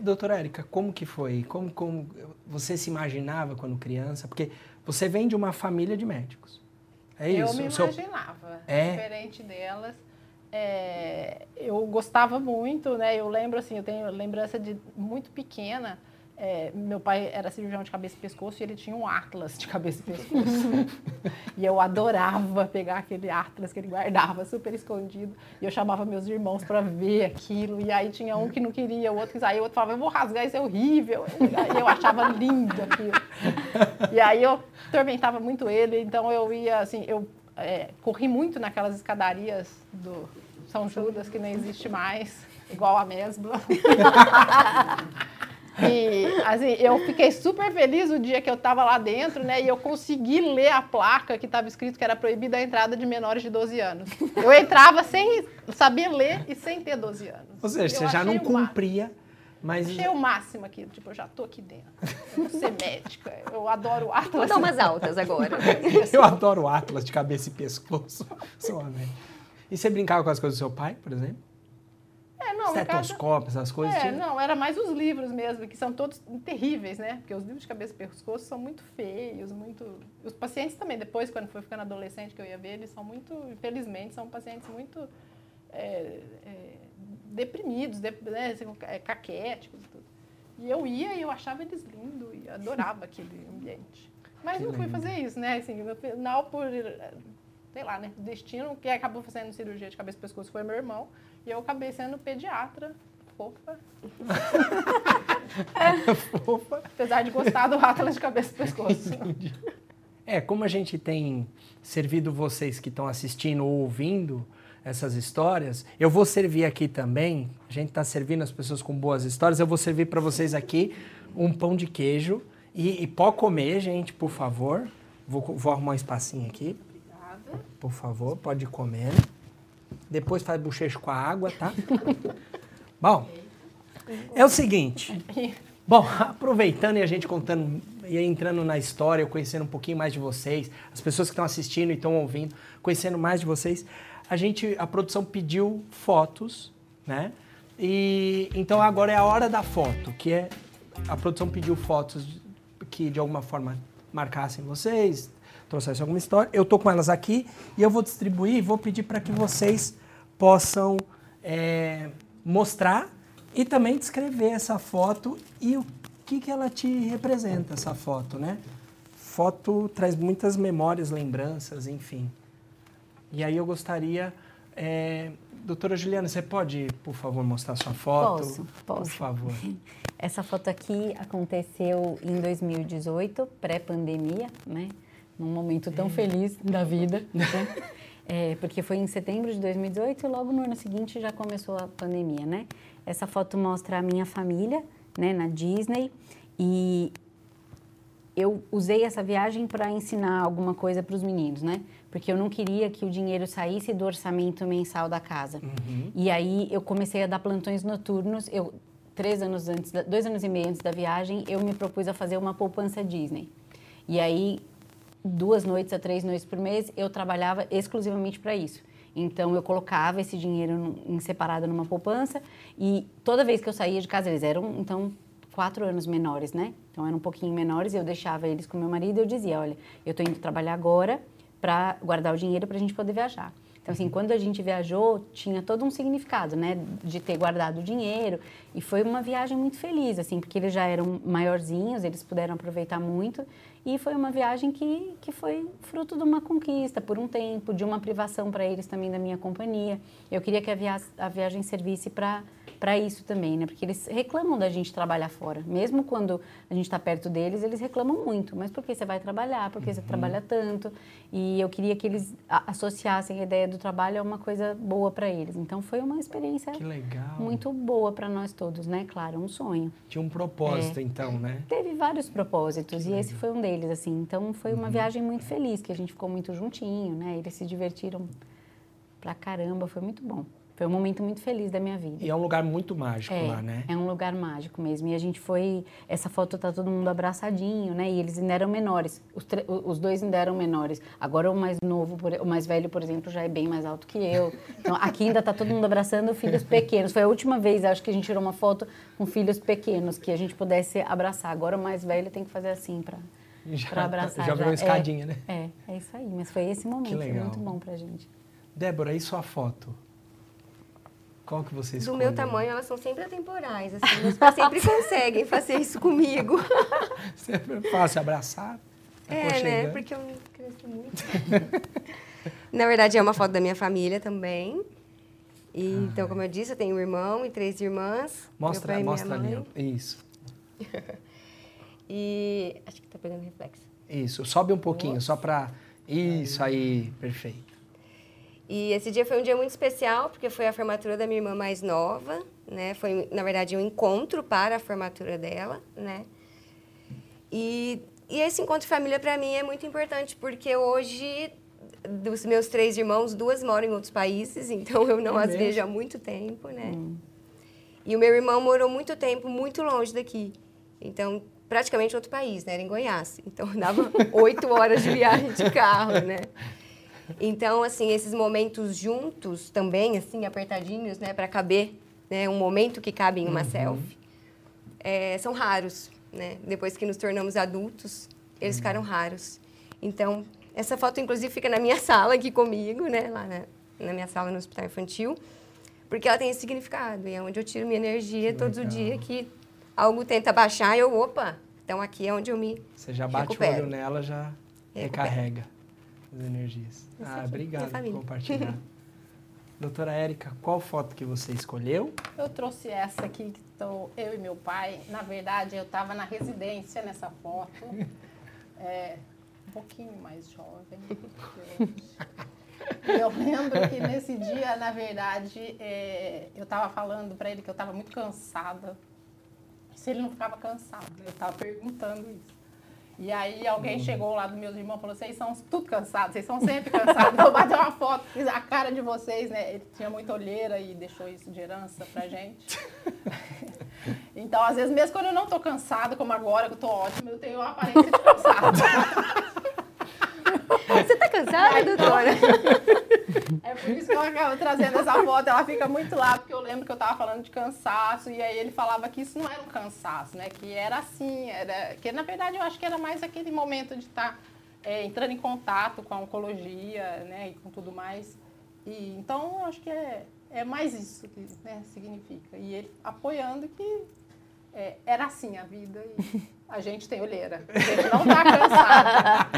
Speaker 1: Doutora Érica, como que foi? Como, como você se imaginava quando criança? Porque você vem de uma família de médicos. É isso?
Speaker 4: Eu me imaginava,
Speaker 1: É?
Speaker 4: diferente delas. É, eu gostava muito, né? Eu lembro assim, eu tenho lembrança de muito pequena. É, meu pai era cirurgião de cabeça e pescoço e ele tinha um atlas de cabeça e pescoço. e eu adorava pegar aquele atlas que ele guardava super escondido. E eu chamava meus irmãos para ver aquilo. E aí tinha um que não queria, o outro que saía, o outro falava, eu vou rasgar, isso é horrível. E eu achava lindo aquilo. E aí eu tormentava muito ele, então eu ia, assim, eu é, corri muito naquelas escadarias do São Judas, que nem existe mais, igual a Mesbla. E, assim, eu fiquei super feliz o dia que eu estava lá dentro, né? E eu consegui ler a placa que estava escrito que era proibida a entrada de menores de 12 anos. Eu entrava sem saber ler e sem ter 12 anos.
Speaker 1: Ou seja,
Speaker 4: Eu
Speaker 1: você já não
Speaker 4: máximo.
Speaker 1: cumpria, mas...
Speaker 4: Achei o máximo aquilo, tipo, eu já tô aqui dentro. Eu vou ser médica, eu adoro o
Speaker 3: Vou
Speaker 4: Atlas.
Speaker 3: dar umas altas agora.
Speaker 1: Eu adoro o Atlas de cabeça e pescoço. Sou amém. E você brincava com as coisas do seu pai, por exemplo?
Speaker 4: É, não, em casa-
Speaker 1: Estetoscópio, essas coisas?
Speaker 4: É, não, era mais os livros mesmo, que são todos terríveis, né? Porque os livros de cabeça e pescoço são muito feios, muito... Os pacientes também, depois, quando foi ficando adolescente, que eu ia ver, eles são muito, infelizmente, são pacientes muito é, é, deprimidos, dep- né? assim, é, caquéticos e tudo. E eu ia e eu achava eles lindos e adorava aquele ambiente. Mas
Speaker 1: Que
Speaker 4: não fui
Speaker 1: lindo.
Speaker 4: fazer isso, né? Assim, no final, por, sei lá, né? Destino, que acabou fazendo cirurgia de cabeça e pescoço foi meu irmão. E eu acabei sendo pediatra, fofa.
Speaker 1: Fofa.
Speaker 4: Apesar de gostar do Atlas de cabeça e pescoço.
Speaker 1: É, como a gente tem servido vocês que estão assistindo ou ouvindo essas histórias, eu vou servir aqui também. A gente está servindo as pessoas com boas histórias. Eu vou servir para vocês aqui um pão de queijo. E, e pode comer, gente, por favor. Vou, vou arrumar um espacinho aqui.
Speaker 4: Obrigada.
Speaker 1: Por favor, pode comer. Depois faz bochecho com a água, tá? Bom, é o seguinte. Bom, aproveitando e a gente contando e entrando na história, conhecendo um pouquinho mais de vocês, as pessoas que estão assistindo e estão ouvindo, conhecendo mais de vocês, a gente, a produção pediu fotos, né? E então agora é a hora da foto, que é a produção pediu fotos que de alguma forma marcassem vocês, trouxessem alguma história. Eu tô com elas aqui e eu vou distribuir, e vou pedir para que vocês possam é, mostrar e também descrever essa foto e o que, que ela te representa, essa foto, né? Foto traz muitas memórias, lembranças, enfim. E aí eu gostaria. é, doutora Juliana, você pode, por favor, mostrar sua foto?
Speaker 2: Posso,
Speaker 1: Por
Speaker 2: posso.
Speaker 1: favor.
Speaker 2: Essa foto aqui aconteceu em 2018, pré-pandemia, né? Num momento tão feliz da vida, né? É, porque foi em setembro de 2018 e logo no ano seguinte já começou a pandemia, né? Essa foto mostra a minha família, né, na Disney e eu usei essa viagem para ensinar alguma coisa para os meninos, né? Porque eu não queria que o dinheiro saísse do orçamento mensal da casa. E aí eu comecei a dar plantões noturnos. Eu três anos antes, da- dois anos e meio antes da viagem, eu me propus a fazer uma poupança Disney. E aí duas noites a três noites por mês eu trabalhava exclusivamente para isso. Então eu colocava esse dinheiro em separado numa poupança e toda vez que eu saía de casa, eles eram então quatro anos menores, né? Então eram um pouquinho menores, eu deixava eles com meu marido e eu dizia, olha, eu estou indo trabalhar agora para guardar o dinheiro para a gente poder viajar. Então, assim, quando a gente viajou, tinha todo um significado, né? De ter guardado o dinheiro. E foi uma viagem muito feliz, assim, porque eles já eram maiorzinhos, eles puderam aproveitar muito. E foi uma viagem que, que foi fruto de uma conquista por um tempo, de uma privação para eles também da minha companhia. Eu queria que a, via a viagem servisse para para isso também, né? Porque eles reclamam da gente trabalhar fora. Mesmo quando a gente está perto deles, eles reclamam muito. Mas por que você vai trabalhar? Por que você uhum. trabalha tanto? E eu queria que eles associassem a ideia do trabalho a uma coisa boa para eles. Então foi uma experiência muito boa para nós todos, né? Claro, um sonho.
Speaker 1: Tinha um propósito, é. então, né?
Speaker 2: Teve vários propósitos e esse foi um deles, assim. Então foi uma uhum. viagem muito feliz, que a gente ficou muito juntinho, né? Eles se divertiram pra caramba, foi muito bom. Foi um momento muito feliz da minha vida.
Speaker 1: E é um lugar muito mágico
Speaker 2: é,
Speaker 1: lá, né?
Speaker 2: É um lugar mágico mesmo. E a gente foi. Essa foto tá todo mundo abraçadinho, né? E eles ainda eram menores. Os, os dois ainda eram menores. Agora o mais novo, o mais velho, por exemplo, já é bem mais alto que eu. Então aqui ainda tá todo mundo abraçando filhos pequenos. Foi a última vez, acho que a gente tirou uma foto com filhos pequenos, que a gente pudesse abraçar. Agora o mais velho tem que fazer assim para para abraçar.
Speaker 1: Já virou escadinha,
Speaker 2: é,
Speaker 1: né?
Speaker 2: É, é isso aí. Mas foi esse momento, foi muito bom pra gente.
Speaker 1: Débora, e sua foto? Qual que você escolheu?
Speaker 3: Do meu tamanho, elas são sempre atemporais, assim. Meus pais sempre conseguem fazer isso comigo.
Speaker 1: Sempre é fácil abraçar.
Speaker 3: É, né? Porque eu cresci muito. Na verdade, é uma foto da minha família também. E, ah, então, como eu disse, eu tenho um irmão e três irmãs.
Speaker 1: Mostra, mostra ali. Isso.
Speaker 3: e acho que tá pegando reflexo.
Speaker 1: Isso, sobe um pouquinho, Nossa. só para Isso aí, perfeito.
Speaker 3: E esse dia foi um dia muito especial, porque foi a formatura da minha irmã mais nova, né? Foi, na verdade, um encontro para a formatura dela, né? E, e esse encontro de família, para mim, é muito importante, porque hoje, dos meus três irmãos, duas moram em outros países, então eu não é as mesmo? vejo há muito tempo, né? Hum. E o meu irmão morou muito tempo, muito longe daqui. Então, praticamente outro país, né? Era em Goiás. Então, dava oito horas de viagem de carro, né? Então, assim, esses momentos juntos também, assim, apertadinhos, né, para caber, né, um momento que cabe em uma uhum. selfie, é, são raros, né? Depois que nos tornamos adultos, eles uhum. ficaram raros. Então, essa foto, inclusive, fica na minha sala aqui comigo, né, lá na, na minha sala no hospital infantil, porque ela tem esse significado e é onde eu tiro minha energia que todo dia que algo tenta baixar, eu, opa, então aqui é onde eu me
Speaker 1: Você já bate recupero. o olho nela, já recupero. recarrega as energias. Esse ah, obrigado por compartilhar. Doutora Érica, qual foto que você escolheu?
Speaker 4: Eu trouxe essa aqui, que estou eu e meu pai. Na verdade, eu estava na residência nessa foto. É, um pouquinho mais jovem. Eu lembro que nesse dia, na verdade, é, eu estava falando para ele que eu estava muito cansada. Se ele não ficava cansado, eu estava perguntando isso. E aí alguém uhum. chegou lá dos meus irmãos e falou, vocês são tudo cansados, vocês são sempre cansados. Vou bater uma foto, fiz a cara de vocês, né? Ele tinha muita olheira e deixou isso de herança pra gente. então, às vezes, mesmo quando eu não tô cansada, como agora, que eu tô ótima, eu tenho uma aparência de cansada.
Speaker 3: Você tá cansada, doutora?
Speaker 4: É por isso que eu acabo trazendo essa foto. Ela fica muito lá, porque eu lembro que eu estava falando de cansaço, e aí ele falava que isso não era um cansaço, né? Que era assim, era. Que na verdade eu acho que era mais aquele momento de estar tá, é, entrando em contato com a oncologia, né? E com tudo mais. E, então eu acho que é, é mais isso que né, significa. E ele apoiando que é, era assim a vida e a gente tem olheira. A gente não está cansado.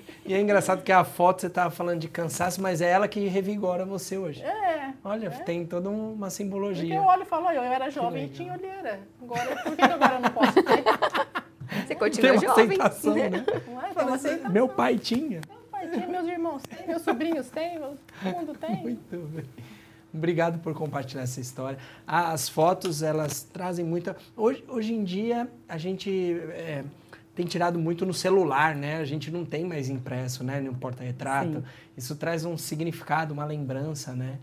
Speaker 1: e é engraçado que a foto você estava falando de cansaço, mas é ela que revigora você hoje.
Speaker 4: É.
Speaker 1: Olha,
Speaker 4: é.
Speaker 1: tem toda uma simbologia. Porque
Speaker 4: eu olho e falo, eu era jovem e tinha olheira. Agora, por que agora eu não posso ter?
Speaker 3: Você continua tem uma jovem.
Speaker 1: Aceitação, né? Não é? Tem uma aceitação. Meu pai tinha.
Speaker 4: Meu pai tinha, meus irmãos têm, meus sobrinhos têm, todo mundo tem.
Speaker 1: Muito bem. Obrigado por compartilhar essa história. As fotos, elas trazem muita... Hoje, hoje em dia, a gente é, tem tirado muito no celular, né? A gente não tem mais impresso, né? No porta-retrato. Isso traz um significado, uma lembrança, né?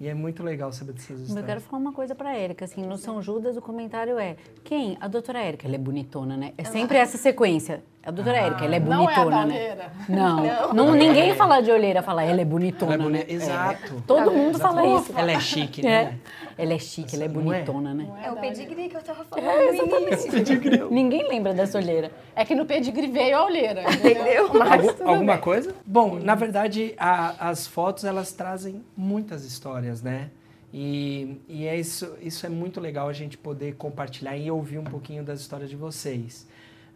Speaker 1: E é muito legal saber dessas histórias.
Speaker 2: Eu quero falar uma coisa pra Érica, assim, no São Judas o comentário é, quem? A doutora Érica, ela é bonitona, né? É sempre essa sequência. A doutora Érica, ela é
Speaker 4: Não é a
Speaker 2: bonitona,
Speaker 4: da
Speaker 2: né?
Speaker 4: olheira.
Speaker 2: Não, não, ninguém fala de olheira, fala ela é bonitona,
Speaker 1: Ela é boni-
Speaker 2: né?
Speaker 1: Exato.
Speaker 2: Todo mundo fala isso.
Speaker 1: Ela é chique,
Speaker 2: É. Ela é chique, ela é
Speaker 1: é?
Speaker 2: bonitona, né?
Speaker 3: É o pedigree que eu tava falando no início.
Speaker 2: Ninguém lembra dessa olheira.
Speaker 4: É que no pedigree veio a olheira. Entendeu? Mas
Speaker 1: alguma
Speaker 4: bem.
Speaker 1: coisa? Bom, na verdade, a- as fotos elas trazem muitas histórias, né? E, e é isso, isso é muito legal a gente poder compartilhar e ouvir um pouquinho das histórias de vocês.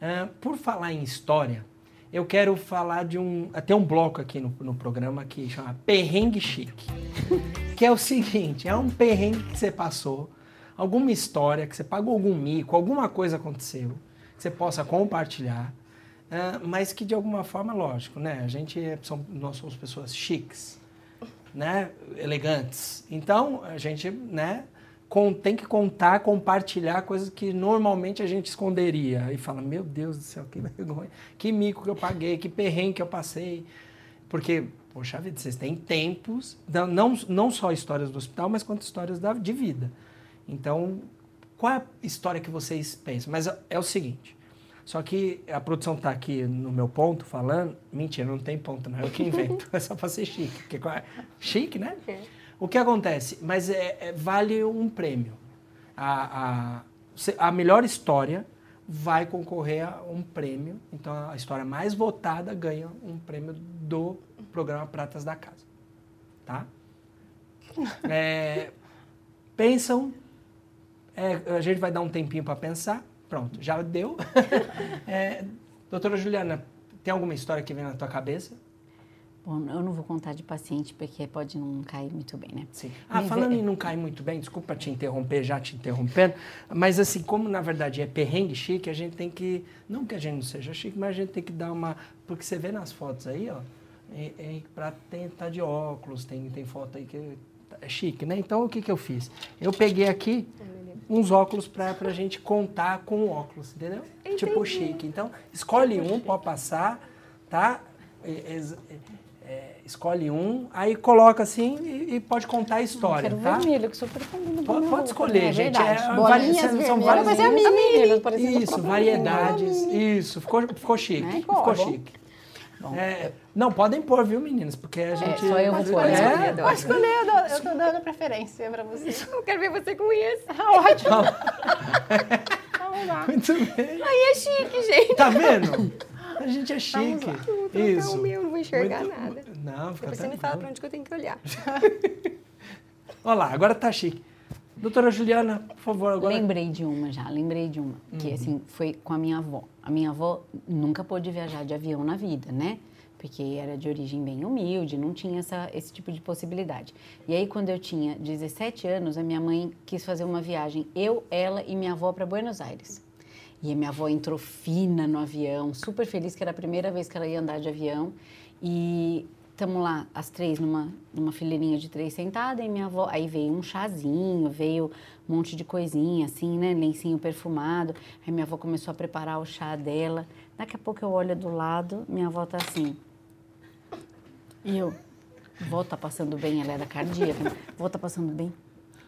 Speaker 1: Ah, por falar em história, eu quero falar de um. Tem um bloco aqui no, no programa que chama Perrengue Chique. que é o seguinte: é um perrengue que você passou, alguma história, que você pagou algum mico, alguma coisa aconteceu, que você possa compartilhar. Ah, mas que de alguma forma, lógico, né? A gente é, são, nós somos pessoas chiques, né? Elegantes. Então, a gente, né? Com- tem que contar, compartilhar coisas que normalmente a gente esconderia. E fala, meu Deus do céu, que vergonha. Que mico que eu paguei, que perrengue que eu passei. Porque, poxa vida, vocês têm tempos, não, não, só histórias do hospital, mas quanto histórias da, de vida. Então, qual é a história que vocês pensam? Mas é, o seguinte, só que a produção está aqui no meu ponto falando, mentira, não tem ponto, não, é eu que invento, é só para ser chique. Porque, é? chique, né? O que acontece? Mas é, é- vale um prêmio. A, a, a melhor história vai concorrer a um prêmio. Então, a história mais votada ganha um prêmio do programa Pratas da Casa. Tá? É, pensam. É, a gente vai dar um tempinho para pensar. Pronto, já deu. É, doutora Juliana, tem alguma história que vem na tua cabeça?
Speaker 2: Bom, eu não vou contar de paciente porque pode não cair muito bem, né?
Speaker 1: Sim. Ah,
Speaker 2: Me
Speaker 1: falando
Speaker 2: vê-
Speaker 1: em não cair muito bem, desculpa te interromper, já te interrompendo, mas assim, como na verdade é perrengue chique, a gente tem que, não que a gente não seja chique, mas a gente tem que dar uma, porque você vê nas fotos aí, ó, é, é pra tentar de óculos, tem, tem foto aí que é chique, né? Então o que que eu fiz? Eu peguei aqui uns óculos pra, pra gente contar com óculos, entendeu? Tipo chique. Então, escolhe um, pode passar, tá? É, é, é, escolhe um, aí coloca assim e, e pode contar a história,
Speaker 2: Quero
Speaker 1: tá?
Speaker 2: vermelho, que super combina com
Speaker 1: Pode, pode escolher,
Speaker 2: né?
Speaker 1: gente. É,
Speaker 2: Bolinhas
Speaker 1: vari- são-
Speaker 2: vermelhas,
Speaker 1: várias-
Speaker 2: mas é a parecendo
Speaker 1: Isso, variedades. Isso, ficou, ficou chique.
Speaker 2: Né?
Speaker 1: Ficou
Speaker 2: Bom.
Speaker 1: chique. É, não, podem pôr, viu, meninas? Porque a gente.
Speaker 2: só eu vou pôr,
Speaker 1: É,
Speaker 2: né?
Speaker 1: pode
Speaker 4: Pode escolher, eu, dou- eu tô dando preferência pra você.
Speaker 3: Eu quero ver você com isso.
Speaker 4: Ótimo. Vamos lá.
Speaker 1: Muito bem.
Speaker 3: Aí é chique, gente.
Speaker 1: Tá vendo? A gente é chique.
Speaker 3: Eu
Speaker 1: Isso.
Speaker 3: o meu, não vou enxergar
Speaker 1: Muito-
Speaker 3: nada.
Speaker 1: Não, fica
Speaker 3: Depois você me fala pra onde que eu tenho que olhar.
Speaker 1: Olha lá, agora tá chique. Doutora Juliana, por favor, agora.
Speaker 2: Lembrei de uma já, lembrei de uma. Que assim, foi com a minha avó. A minha avó nunca pôde viajar de avião na vida, né? Porque era de origem bem humilde, não tinha essa, esse tipo de possibilidade. E aí, quando eu tinha 17 anos, a minha mãe quis fazer uma viagem, eu, ela e minha avó para Buenos Aires. E a minha avó entrou fina no avião, super feliz, que era a primeira vez que ela ia andar de avião. E estamos lá, as três, numa, numa fileirinha de três sentada, e minha avó. Aí veio um chazinho, veio um monte de coisinha, assim, né? Lencinho perfumado. Aí minha avó começou a preparar o chá dela. Daqui a pouco eu olho do lado, minha avó tá assim. E eu, vó tá passando bem, ela era cardíaca. né? Vó tá passando bem.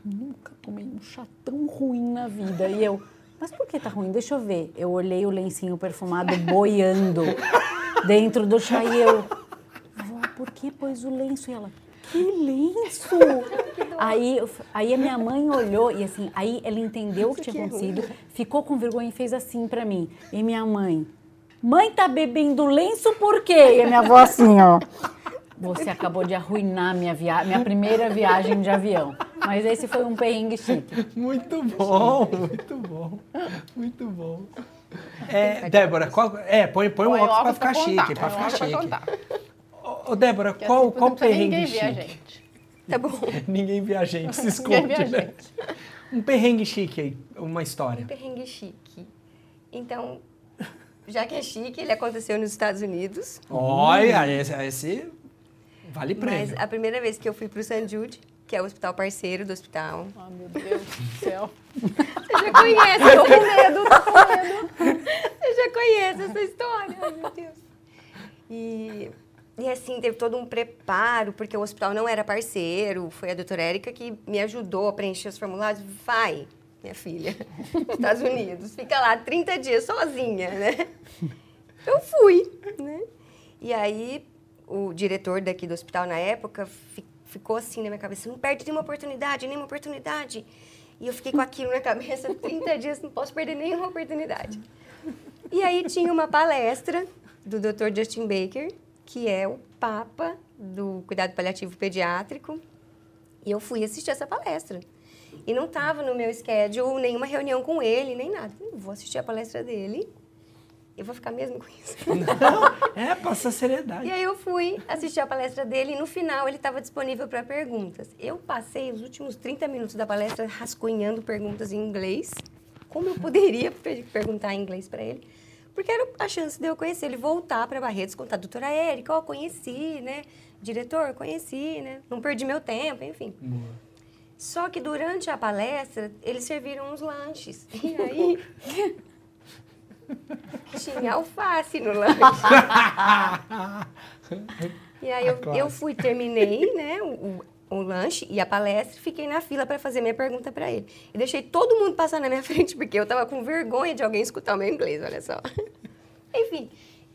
Speaker 2: Nunca tomei um chá tão ruim na vida. E eu, mas por que tá ruim? Deixa eu ver. Eu olhei o lencinho perfumado boiando dentro do chá e eu, vó, por que pôs o lenço? E ela, que lenço? Aí, aí a minha mãe olhou e assim, aí ela entendeu o que tinha acontecido, ficou com vergonha e fez assim pra mim. E minha mãe, mãe tá bebendo lenço por quê? E a minha avó assim, ó. Você acabou de arruinar minha, via minha primeira viagem de avião. Mas esse foi um perrengue chique.
Speaker 1: Muito bom, muito bom. Muito bom. É, Débora, qual, é, põe, põe um
Speaker 4: Põe
Speaker 1: óculos pra
Speaker 4: óculos
Speaker 1: ficar
Speaker 4: pra
Speaker 1: chique,
Speaker 4: põe
Speaker 1: ficar chique. Ô, Débora,
Speaker 4: Porque
Speaker 1: qual,
Speaker 4: assim,
Speaker 1: qual
Speaker 4: não precisa
Speaker 1: perrengue
Speaker 4: ninguém ver a
Speaker 1: chique?
Speaker 4: gente.
Speaker 3: Tá bom.
Speaker 1: Ninguém vê a gente, se
Speaker 4: Ninguém
Speaker 1: esconde,
Speaker 4: vê
Speaker 1: né?
Speaker 4: gente.
Speaker 1: Um perrengue chique aí, uma história.
Speaker 3: Perrengue chique. Então, já que é chique, ele aconteceu nos Estados Unidos.
Speaker 1: Olha, esse, esse vale
Speaker 3: Mas
Speaker 1: prêmio.
Speaker 3: a primeira vez que eu fui pro St. Jude, que é o hospital parceiro do hospital.
Speaker 4: Ah, meu Deus do céu.
Speaker 3: Você já conhece, tô com medo, tô com medo. Você já conhece essa história, ai meu Deus. E e assim, teve todo um preparo, porque o hospital não era parceiro. Foi a doutora Érica que me ajudou a preencher os formulários. Vai, minha filha, Estados Unidos, fica lá 30 dias sozinha, né? Eu fui, né? E aí, o diretor daqui do hospital na época ficou assim na minha cabeça: não perde nenhuma oportunidade, nenhuma oportunidade. E eu fiquei com aquilo na cabeça 30 dias, não posso perder nenhuma oportunidade. E aí tinha uma palestra do Dr. Justin Baker, que é o papa do cuidado paliativo pediátrico, e eu fui assistir essa palestra. E não estava no meu schedule nenhuma reunião com ele, nem nada. Vou assistir a palestra dele. Eu vou ficar mesmo com isso.
Speaker 1: Não, é, passa seriedade.
Speaker 3: E aí eu fui assistir a palestra dele e no final ele estava disponível para perguntas. Eu passei os últimos 30 minutos da palestra rascunhando perguntas em inglês. Como eu poderia perguntar em inglês para ele? Porque era a chance de eu conhecer ele, voltar para Barretos, contar, doutora Érica, ó, conheci, né? Diretor, conheci, né? Não perdi meu tempo, enfim. Boa. Só que durante a palestra, eles serviram uns lanches. E aí... tinha alface no lanche. e aí eu, eu fui, terminei, né? O, o lanche e a palestra, fiquei na fila para fazer minha pergunta para ele. E deixei todo mundo passar na minha frente, porque eu estava com vergonha de alguém escutar o meu inglês, olha só. Enfim,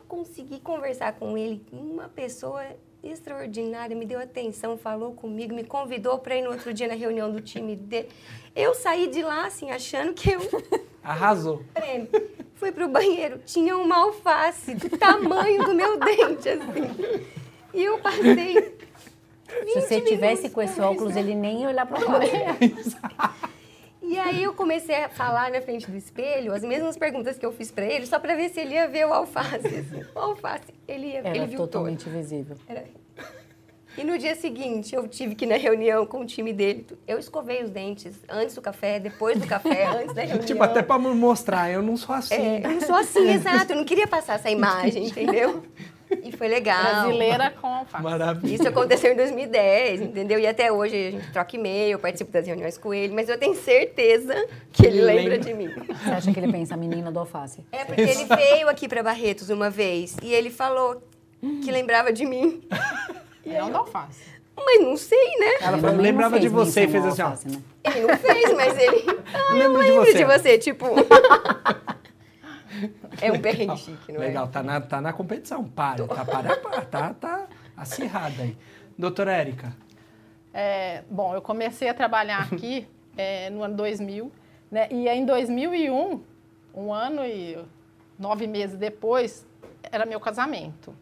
Speaker 3: consegui conversar com ele, uma pessoa extraordinária, me deu atenção, falou comigo, me convidou para ir no outro dia na reunião do time dele. Eu saí de lá, assim, achando que eu...
Speaker 1: Arrasou.
Speaker 3: Prêmio. Fui pro banheiro, tinha uma alface do tamanho do meu dente, assim. E eu passei
Speaker 2: se você tivesse com esse óculos, ele nem ia olhar para fora.
Speaker 3: E aí eu comecei a falar na frente do espelho as mesmas perguntas que eu fiz para ele, só para ver se ele ia ver o alface. Assim. O alface, ele, ia,
Speaker 2: Era
Speaker 3: ele viu
Speaker 2: totalmente
Speaker 3: todo.
Speaker 2: visível.
Speaker 3: Era... E no dia seguinte, eu tive que ir na reunião com o time dele. Eu escovei os dentes antes do café, depois do café, antes da reunião.
Speaker 1: Tipo, até para mostrar, eu não sou assim.
Speaker 3: É, eu não sou assim, exato. Eu não queria passar essa imagem, entendeu? E foi legal.
Speaker 4: Brasileira com alface.
Speaker 1: Maravilha.
Speaker 3: Isso aconteceu em 2010, entendeu? E até hoje a gente troca e-mail, participo das reuniões com ele, mas eu tenho certeza que ele, ele lembra, lembra de mim.
Speaker 2: Você acha que ele pensa, menina do alface?
Speaker 3: É, porque ele veio aqui para Barretos uma vez e ele falou que lembrava de mim.
Speaker 4: E não do alface.
Speaker 3: Mas não sei, né?
Speaker 1: Ela falou, lembrava de você e fez assim, ó.
Speaker 3: Né? Ele não fez, mas ele. Ah, lembro, de você. de você, tipo. É um perrengue chique, não
Speaker 1: é? Legal, tá na, tá na competição. Para, tá, para, para, tá, tá acirrada aí. Doutora Érica.
Speaker 4: É, bom, eu comecei a trabalhar aqui é, no ano 2000, né? E em 2001, um ano e nove meses depois, era meu casamento.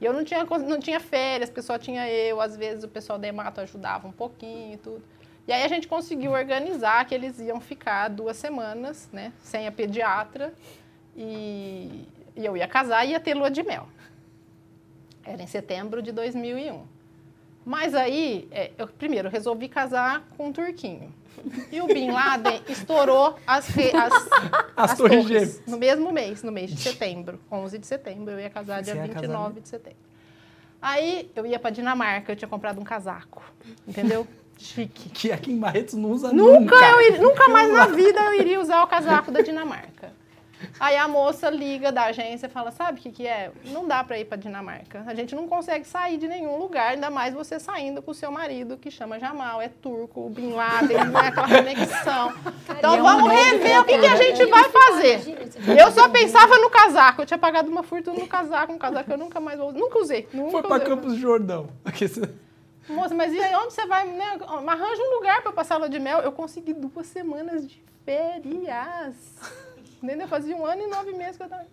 Speaker 4: E eu não tinha, não tinha férias, o pessoal tinha eu, às vezes o pessoal da Emato ajudava um pouquinho e tudo. E aí a gente conseguiu organizar que eles iam ficar duas semanas, né, sem a pediatra, e, e eu ia casar e ia ter lua de mel. Era em setembro de 2001. Mas aí, é, eu primeiro resolvi casar com um turquinho. E o Bin Laden estourou as, as,
Speaker 1: as, as torres, torres
Speaker 4: no mesmo mês, no mês de setembro, 11 de setembro. Eu ia casar dia 29 casar, né? de setembro. Aí eu ia para Dinamarca, eu tinha comprado um casaco, entendeu? Chique.
Speaker 1: Que aqui em Barretos não usa
Speaker 4: nunca.
Speaker 1: Nunca,
Speaker 4: eu, nunca mais na vida eu iria usar o casaco da Dinamarca. Aí a moça liga da agência e fala: Sabe o que, que é? Não dá para ir para Dinamarca. A gente não consegue sair de nenhum lugar, ainda mais você saindo com o seu marido, que chama Jamal, é turco, Bin Laden, não é aquela conexão. Então vamos rever o que, que a gente vai fazer. Eu só pensava no casaco. Eu tinha pagado uma fortuna no casaco, um casaco que eu nunca mais nunca usei. Nunca
Speaker 1: Foi para Campos do Jordão.
Speaker 4: Moça, mas e aí onde você vai? Né? Arranja um lugar para passar lua de mel. Eu consegui duas semanas de férias. Entendeu? Fazia um ano e nove meses que eu estava.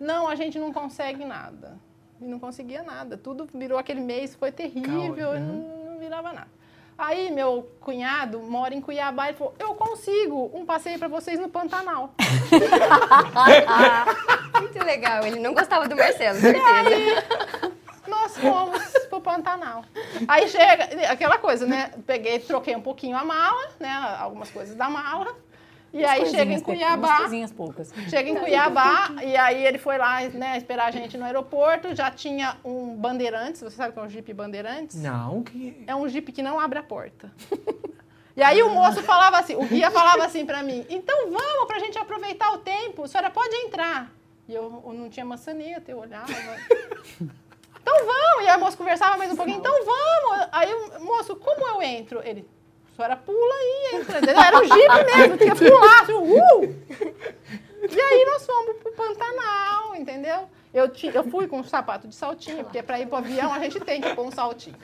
Speaker 4: Não, a gente não consegue nada. E não conseguia nada. Tudo virou aquele mês, foi terrível, uhum. não, não virava nada. Aí meu cunhado mora em Cuiabá e falou: Eu consigo um passeio para vocês no Pantanal.
Speaker 3: Muito legal. Ele não gostava do Marcelo, certeza. Aí,
Speaker 4: nós fomos pro Pantanal. Aí chega, aquela coisa, né? Peguei, troquei um pouquinho a mala, né? Algumas coisas da mala. E aí chega em Cuiabá.
Speaker 2: poucas.
Speaker 4: Chega em Cuiabá e aí ele foi lá, né, esperar a gente no aeroporto. Já tinha um Bandeirantes. Você sabe o que é um Jeep Bandeirantes?
Speaker 1: Não, que.
Speaker 4: É um Jeep que não abre a porta. E aí o moço falava assim, o guia falava assim para mim: então vamos pra gente aproveitar o tempo, a senhora pode entrar. E eu, eu não tinha maçaneta, eu olhava. então vamos. E a moça conversava mais um pouquinho, então vamos. Aí o moço, como eu entro? Ele, a senhora pula e entra. Entendeu? Era um jipe mesmo, tinha que pular. Assim, uh! E aí nós fomos pro Pantanal, entendeu? Eu, ti, eu fui com um sapato de saltinho, porque para ir pro avião a gente tem que pôr um saltinho.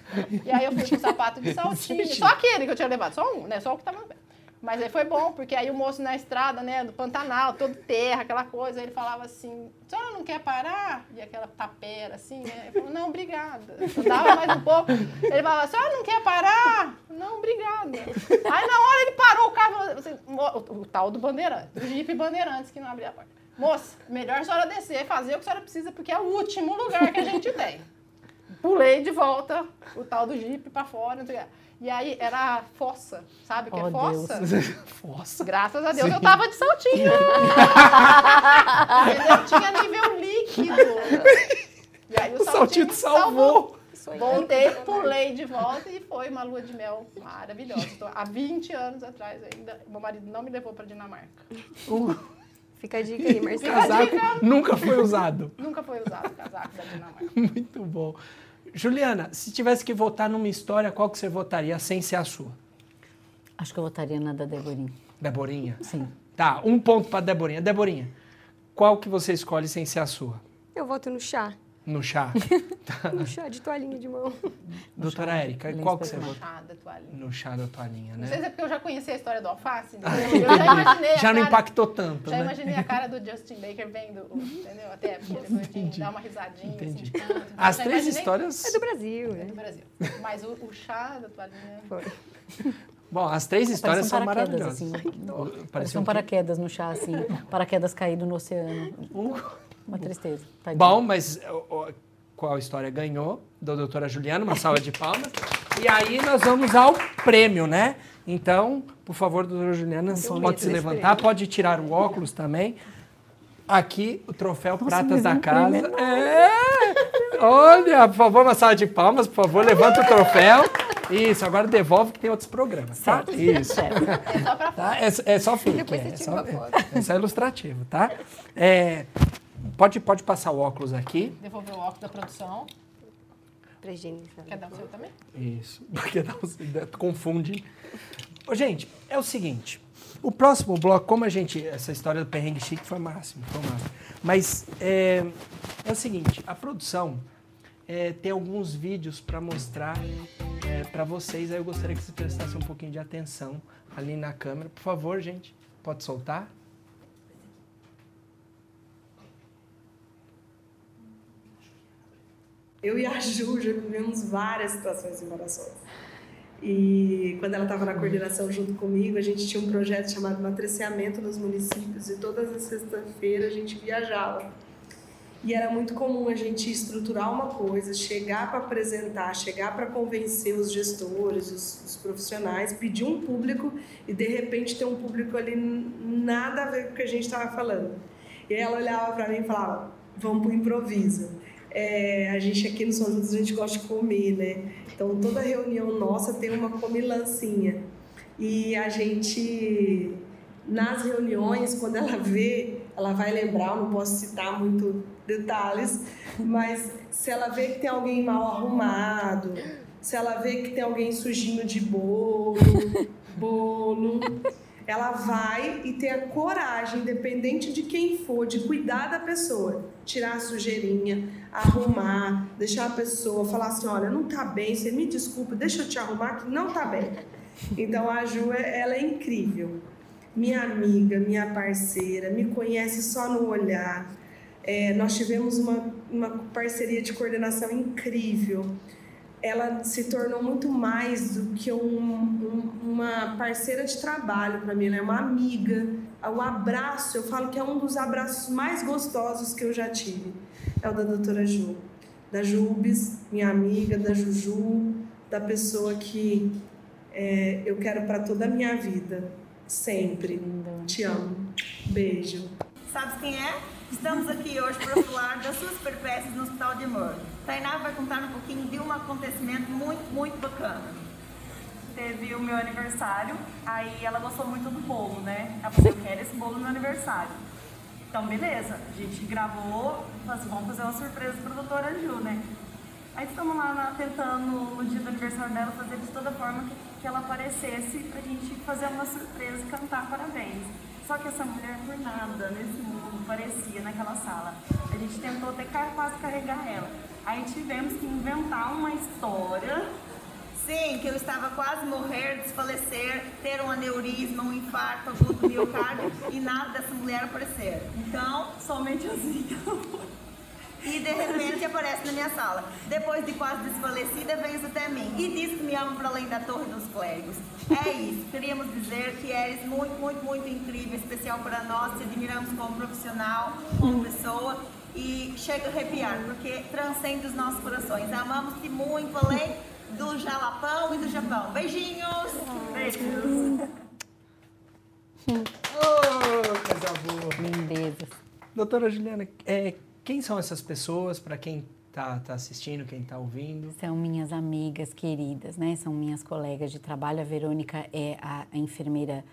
Speaker 4: E aí eu fui com um sapato de saltinho, só aquele que eu tinha levado, só um, né? Só o que tava pé. Mas aí foi bom, porque aí o moço na estrada, né, do Pantanal, todo terra, aquela coisa, ele falava assim, a senhora não quer parar? E aquela tapera, assim, né? Eu falava, não, obrigada. Eu dava mais um pouco. Ele falava, a senhora não quer parar? Não, obrigada. Aí na hora ele parou o carro, assim, o, o, tal do bandeirante, o Jeep Bandeirantes, que não abria a porta. Moça, melhor a senhora descer, fazer o que a senhora precisa, porque é o último lugar que a gente tem. Pulei de volta o tal do Jeep para fora, não sei o que. E aí era fossa, sabe o que é oh, é fossa?
Speaker 1: fossa.
Speaker 4: Graças a Deus Sim. eu tava de saltinho. eu tinha nível líquido.
Speaker 1: E aí o, o saltinho, saltinho salvou.
Speaker 4: salvou. Voltei, pulei de volta e foi uma lua de mel maravilhosa. Tô, há 20 anos atrás ainda, meu marido não me levou para Dinamarca.
Speaker 3: Uh. Fica a dica aí, Marcelo.
Speaker 1: Casaco nunca foi usado.
Speaker 4: nunca foi usado o casaco da Dinamarca.
Speaker 1: Muito bom. Juliana, se tivesse que votar numa história, qual que você votaria sem ser a sua?
Speaker 2: Acho que eu votaria na da Deborinha.
Speaker 1: Deborinha?
Speaker 2: Sim.
Speaker 1: Tá, um ponto para Deborinha. Deborinha, qual que você escolhe sem ser a sua?
Speaker 3: Eu voto no chá.
Speaker 1: No chá?
Speaker 3: no chá de toalhinha de mão.
Speaker 1: Doutora Érica, qual que você
Speaker 4: votou? No chá da toalhinha.
Speaker 1: No chá da toalhinha, né?
Speaker 4: Não sei se é porque eu já conhecia a história do alface, né? Eu já imaginei
Speaker 1: Já não cara, impactou tanto,
Speaker 4: Já
Speaker 1: né?
Speaker 4: imaginei a cara do Justin Baker vendo, entendeu? Até porque dar uma risadinha,
Speaker 1: Entendi.
Speaker 4: assim, de canto.
Speaker 1: As três imaginei... histórias...
Speaker 3: É do Brasil,
Speaker 4: né? É do Brasil. Mas o, o chá da toalhinha...
Speaker 3: Foi.
Speaker 1: Bom, as três histórias são maravilhosas.
Speaker 2: Assim, Parece um paraquedas no chá, assim. Paraquedas caído no oceano. Uh. Uma tristeza.
Speaker 1: Tadinho. Bom, mas qual história ganhou, da doutora Juliana, uma salva de palmas. E aí nós vamos ao prêmio, né? Então, por favor, doutora Juliana, pode se levantar, pode tirar o óculos também. Aqui, o troféu Nossa, Pratas da Casa. É! Olha, por favor, uma salva de palmas, por favor, levanta o troféu. Isso, agora devolve que tem outros programas, tá? Isso.
Speaker 4: É só pra
Speaker 1: tá? é, é só fique. É, é, só, é, é só ilustrativo, tá? É, Pode, pode passar o óculos aqui.
Speaker 4: Devolver o óculos da produção.
Speaker 3: Pra higienizar.
Speaker 4: Quer dar o seu também?
Speaker 1: Isso. Dar o seu, confunde. Ô, gente, é o seguinte. O próximo bloco, como a gente... Essa história do perrengue chique foi máximo, foi máximo. Mas é, é o seguinte, a produção é, tem alguns vídeos para mostrar é, para vocês. Aí eu gostaria que vocês prestassem um pouquinho de atenção ali na câmera. Por favor, gente, pode soltar.
Speaker 5: Eu e a Ju já vivemos várias situações embaraçosas. E quando ela estava na coordenação junto comigo, a gente tinha um projeto chamado Matriciamento nos municípios e todas as sextas-feiras a gente viajava. E era muito comum a gente estruturar uma coisa, chegar para apresentar, chegar para convencer os gestores, os, os, profissionais, pedir um público e de repente ter um público ali nada a ver com o que a gente estava falando. E ela olhava para mim e falava: vamos para o improviso é, a gente aqui no São Judas a gente gosta de comer, né? Então toda reunião nossa tem uma comilancinha. E a gente, nas reuniões, quando ela vê, ela vai lembrar, não posso citar muito detalhes, mas se ela vê que tem alguém mal arrumado, se ela vê que tem alguém sujinho de bolo, bolo, ela vai e tem a coragem, independente de quem for, de cuidar da pessoa, tirar a sujeirinha, arrumar, deixar a pessoa falar assim, olha, não tá bem, você me desculpa, deixa eu te arrumar que não tá bem. Então a Ju, ela é incrível. Minha amiga, minha parceira, me conhece só no olhar. É, nós tivemos uma, uma parceria de coordenação incrível ela se tornou muito mais do que um, um, uma parceira de trabalho para mim, ela é uma amiga. O abraço, eu falo que é um dos abraços mais gostosos que eu já tive, é o da doutora Ju. Da Jubes, minha amiga, da Juju, da pessoa que é, eu quero para toda a minha vida, sempre. Te amo. Beijo.
Speaker 6: Sabe quem é? Estamos aqui hoje para falar das suas peripécias no Hospital de Amor. Tainá vai contar um pouquinho de um acontecimento muito, muito bacana.
Speaker 7: Teve o meu aniversário, aí ela gostou muito do bolo, né? Ela falou, eu quero esse bolo no aniversário. Então, beleza, a gente gravou, assim, vamos fazer uma surpresa para a doutora Ju, né? Aí estamos lá na, tentando, no dia do aniversário dela, fazer de toda forma que, que ela aparecesse pra gente fazer uma surpresa e cantar parabéns. Só que essa mulher por nada nesse mundo parecia naquela sala. A gente tentou até quase carregar ela. Aí tivemos que inventar uma história
Speaker 6: Sim, que eu estava quase morrer, desfalecer, ter um aneurisma, um infarto agudo do miocárdio e nada dessa mulher aparecer. Então, somente assim. E de repente aparece na minha sala. Depois de quase desfalecida, vens até mim e diz que me ama para além da torre dos clérigos. É isso. Queríamos dizer que és muito, muito, muito incrível, especial para nós. Te admiramos como profissional, como pessoa. E chega a arrepiar, porque transcende os nossos corações. Amamos-te muito além do Jalapão e do Japão. Beijinhos! Beijos!
Speaker 1: Oh, coisa boa!
Speaker 2: Lindezas.
Speaker 1: Doutora Juliana, é, quem são essas pessoas, para quem está tá assistindo, quem está ouvindo?
Speaker 2: São minhas amigas queridas, né? São minhas colegas de trabalho. A Verônica é a, a enfermeira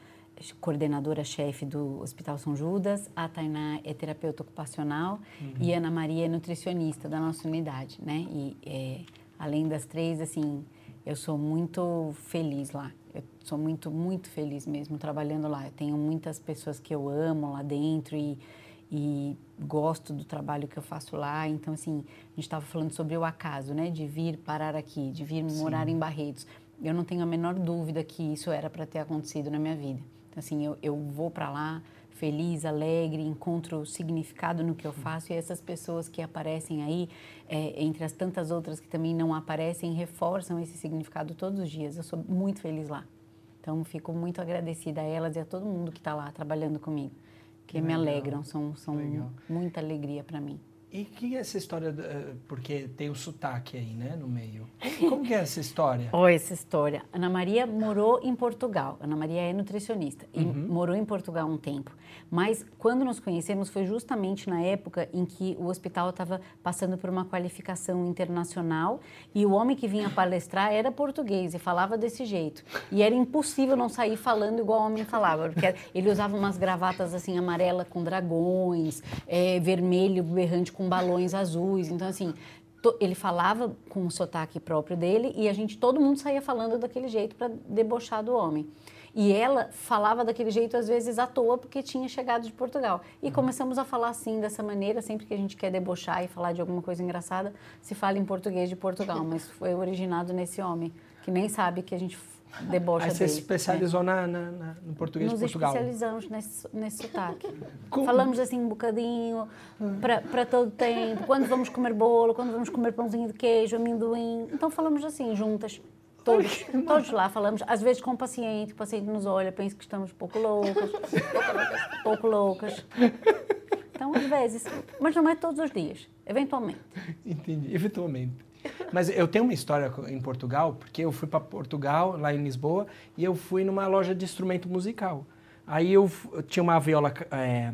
Speaker 2: coordenadora-chefe do Hospital São Judas, a Tainá é terapeuta ocupacional uhum. e a Ana Maria é nutricionista da nossa unidade, né? E é, além das três, assim, eu sou muito feliz lá. Eu sou muito, muito feliz mesmo trabalhando lá. Eu tenho muitas pessoas que eu amo lá dentro e, e gosto do trabalho que eu faço lá. Então, assim, a gente estava falando sobre o acaso, né? De vir parar aqui, de vir Sim. morar em Barretos. Eu não tenho a menor dúvida que isso era para ter acontecido na minha vida. Então, assim, eu, eu vou para lá feliz, alegre, encontro significado no que eu faço e essas pessoas que aparecem aí, é, entre as tantas outras que também não aparecem, reforçam esse significado todos os dias. Eu sou muito feliz lá. Então, fico muito agradecida a elas e a todo mundo que está lá trabalhando comigo, que, que me alegram, são, são muita alegria para mim.
Speaker 1: E que é essa história, eh, porque tem o sotaque aí, né, no meio. Como que é essa história?
Speaker 2: oh, essa história. Ana Maria morou em Portugal. Ana Maria é nutricionista e uhum. morou em Portugal um tempo. Mas quando nos conhecemos foi justamente na época em que o hospital estava passando por uma qualificação internacional e o homem que vinha palestrar era português e falava desse jeito. E era impossível não sair falando igual o homem falava, porque ele usava umas gravatas assim amarela com dragões, é, vermelho berrante com balões azuis. Então, assim, ele falava com o sotaque próprio dele e a gente, todo mundo saía falando daquele jeito para debochar do homem. E ela falava daquele jeito, às vezes, à toa, porque tinha chegado de Portugal. E uhum. começamos a falar assim, dessa maneira, sempre que a gente quer debochar e falar de alguma coisa engraçada, se fala em português de Portugal. Mas foi originado nesse homem, que nem sabe que a gente debocha Aí
Speaker 1: você se especializou é. na, na, na, no português
Speaker 2: Nos
Speaker 1: de Portugal.
Speaker 2: Nos especializamos nesse, nesse sotaque. Como? Falamos assim um bocadinho, para todo tempo, quando vamos comer bolo, quando vamos comer pãozinho de queijo, amendoim. Então falamos assim, juntas. Todos, todos lá falamos, às vezes com o paciente, o paciente nos olha, pensa que estamos pouco loucas, pouco loucas. Então, às vezes, mas não é todos os dias, eventualmente.
Speaker 1: Entendi, eventualmente. Mas eu tenho uma história em Portugal, porque eu fui para Portugal, lá em Lisboa, e eu fui numa loja de instrumento musical. Aí eu, eu tinha uma viola é,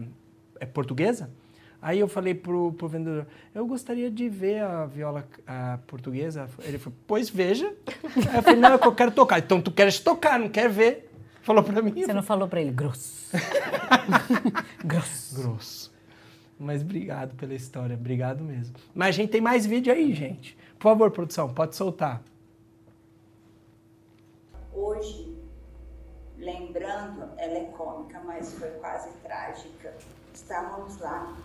Speaker 1: é, portuguesa, aí eu falei pro, pro vendedor, eu gostaria de ver a viola a portuguesa. Ele falou, pois veja. Aí eu falei, não, é eu quero tocar. Então tu queres tocar, não quer ver. Falou para mim.
Speaker 2: Você não falou para ele, grosso. grosso.
Speaker 1: Grosso. Mas obrigado pela história, obrigado mesmo. Mas a gente tem mais vídeo aí, gente. Por favor, produção, pode soltar.
Speaker 8: Hoje, lembrando, ela é cômica, mas foi quase trágica. Estávamos lá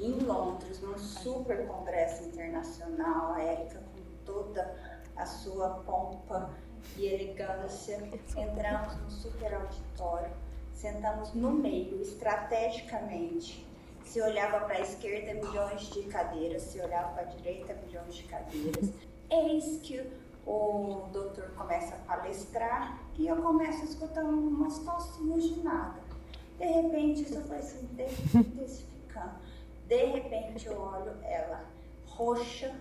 Speaker 8: em Londres, num super congresso internacional, a Érica com toda a sua pompa e elegância. Entramos no super auditório, sentamos no meio, estrategicamente se olhava para a esquerda, milhões de cadeiras, se olhava para a direita, milhões de cadeiras. Eis que o doutor começa a palestrar e eu começo a escutar umas tossinhas de nada. De repente, isso vai se intensificando. De repente, eu olho ela roxa,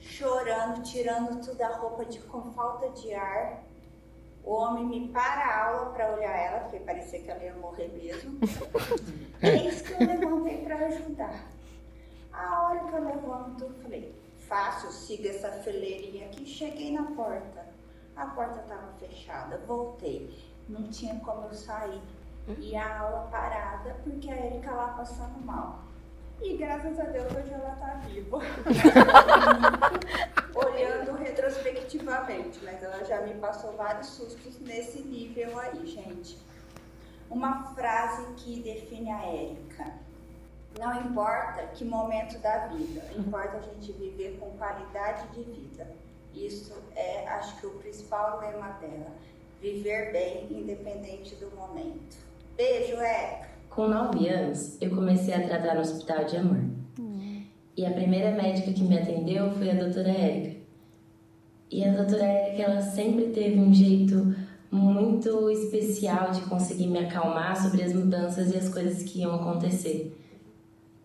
Speaker 8: chorando, tirando toda a roupa de, com falta de ar o homem me para a aula para olhar ela, porque parecia que ela ia morrer mesmo. Eis que eu levantei para ajudar. A hora que eu levanto, eu falei, fácil, siga essa fileirinha aqui. Cheguei na porta. A porta estava fechada. Voltei. Não tinha como eu sair. E a aula parada, porque a Erika lá passando mal. E graças a Deus hoje ela está viva. Olhando retrospectivamente, mas ela já me passou vários sustos nesse nível aí, gente. Uma frase que define a Érica. Não importa que momento da vida, importa a gente viver com qualidade de vida. Isso é, acho que, o principal lema dela. Viver bem, independente do momento. Beijo, Érica!
Speaker 9: Com nove anos, eu comecei a tratar no hospital de amor. E a primeira médica que me atendeu foi a doutora Érica. E a doutora Érica, ela sempre teve um jeito muito especial de conseguir me acalmar sobre as mudanças e as coisas que iam acontecer.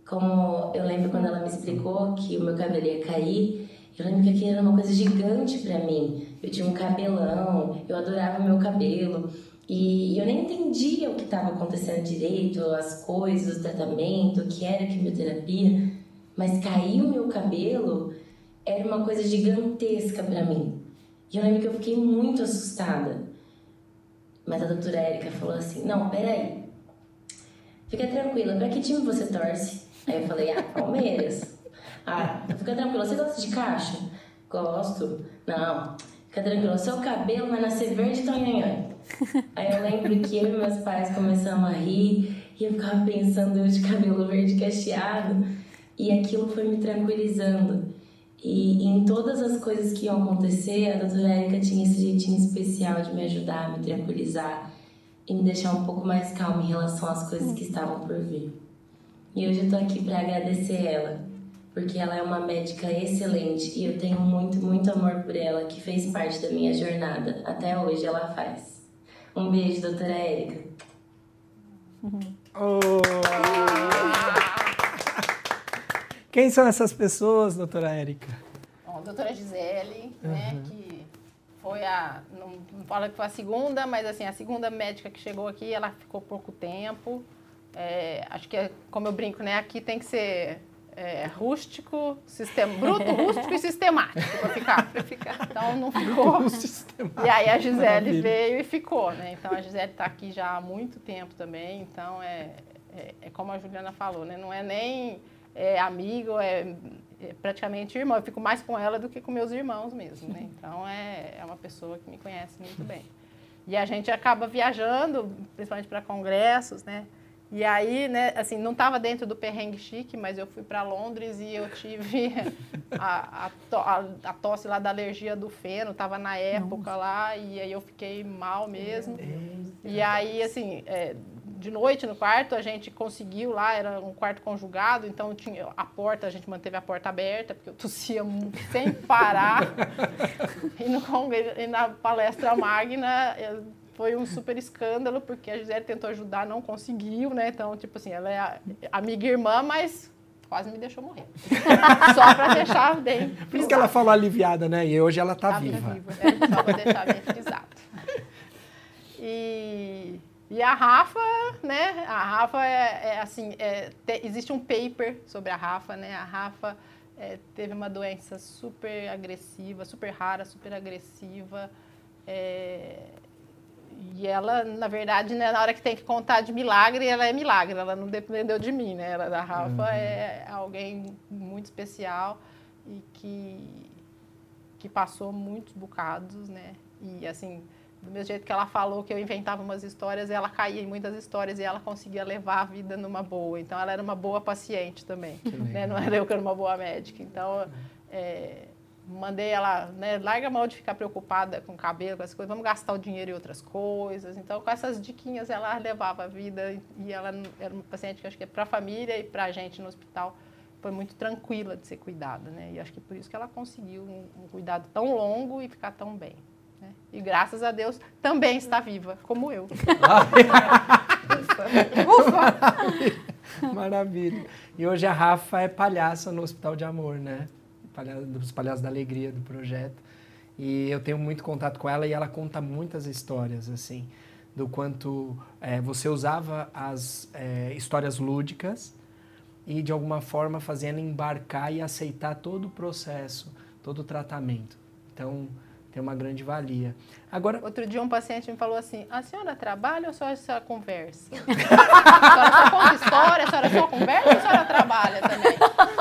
Speaker 9: Como eu lembro quando ela me explicou que o meu cabelo ia cair, eu lembro que aquilo era uma coisa gigante para mim. Eu tinha um cabelão, eu adorava meu cabelo. E eu nem entendia o que estava acontecendo direito, as coisas, o tratamento, o que era quimioterapia, mas cair o meu cabelo era uma coisa gigantesca para mim. E eu lembro que eu fiquei muito assustada. Mas a doutora Érica falou assim: Não, peraí, fica tranquila, para que time você torce? Aí eu falei: Ah, Palmeiras. Ah, fica tranquila, você gosta de caixa? Gosto. Não, fica tranquila, seu cabelo vai nascer verde e tonhonhonho. Aí eu lembro que eu e meus pais começamos a rir e eu ficava pensando eu de cabelo verde cacheado e aquilo foi me tranquilizando. E, e em todas as coisas que iam acontecer, a doutora Érica tinha esse jeitinho especial de me ajudar, me tranquilizar e me deixar um pouco mais calma em relação às coisas que estavam por vir. E hoje eu tô aqui para agradecer ela, porque ela é uma médica excelente e eu tenho muito, muito amor por ela, que fez parte da minha jornada. Até hoje ela faz. Um beijo, doutora Érica.
Speaker 1: Oh. Quem são essas pessoas, doutora Érica?
Speaker 4: Bom, a doutora Gisele, né, que foi a, não, não fala que foi a segunda, mas assim, a segunda médica que chegou aqui, ela ficou pouco tempo. É, acho que, é, como eu brinco, né, aqui tem que ser é, rústico, sistema, bruto, rústico e sistemático para ficar, ficar. Então não ficou. E aí a Gisele
Speaker 1: Maravilha.
Speaker 4: veio e ficou, né? Então a Gisele está aqui já há muito tempo também. Então é, é, é como a Juliana falou, né? Não é nem é, amigo, é, é praticamente irmão. Eu fico mais com ela do que com meus irmãos mesmo, né? Então é, é uma pessoa que me conhece muito bem. E a gente acaba viajando, principalmente para congressos, né? E aí, né, assim, não estava dentro do perrengue chique, mas eu fui para Londres e eu tive a, a, a, a tosse lá da alergia do feno, estava na época lá, e aí eu fiquei mal mesmo. E aí, assim, é, de noite no quarto, a gente conseguiu lá, era um quarto conjugado, então tinha a porta, a gente manteve a porta aberta, porque eu tossia sem parar. e, no, e na palestra magna, eu- foi um super escândalo, porque a Gisele tentou ajudar, não conseguiu, né? Então, tipo assim, ela é a- amiga e irmã, mas quase me deixou morrer. Só para deixar bem
Speaker 1: Por isso que ela falou aliviada, né? E hoje ela tá,
Speaker 4: Tá
Speaker 1: viva.
Speaker 4: É, só para deixar bem frisado. E, e a Rafa, né? A Rafa é, é assim, é, te- existe um paper sobre a Rafa, né? A Rafa é, teve uma doença super agressiva, super rara, super agressiva. é, e ela, na verdade, né, na hora que tem que contar de milagre, ela é milagre, ela não dependeu de mim, né? Ela, a Rafa é alguém muito especial e que, que passou muitos bocados, né? E assim, do mesmo jeito que ela falou que eu inventava umas histórias, ela caía em muitas histórias e ela conseguia levar a vida numa boa. Então, ela era uma boa paciente também, né? Não era eu que era uma boa médica. Então, é, mandei ela, né, larga a mão de ficar preocupada com o cabelo, com essas coisas, vamos gastar o dinheiro em outras coisas. Então, com essas diquinhas, ela levava a vida e ela era uma paciente que acho que é para a família e para a gente no hospital foi muito tranquila de ser cuidada, né? E acho que por isso que ela conseguiu um, um cuidado tão longo e ficar tão bem. né? E graças a Deus também está viva, como eu. Ufa!
Speaker 1: Maravilha. E hoje a Rafa é palhaça no Hospital de Amor, né? Dos Palhaços da Alegria do projeto. E eu tenho muito contato com ela e ela conta muitas histórias, assim, do quanto eh, você usava as eh, histórias lúdicas e, de alguma forma, ela embarcar e aceitar todo o processo, todo o tratamento. Então, tem uma grande valia. Agora,
Speaker 4: Outro dia um paciente me falou assim, a senhora trabalha ou só a senhora conversa? a senhora só conta história, a senhora só conversa ou a senhora trabalha também?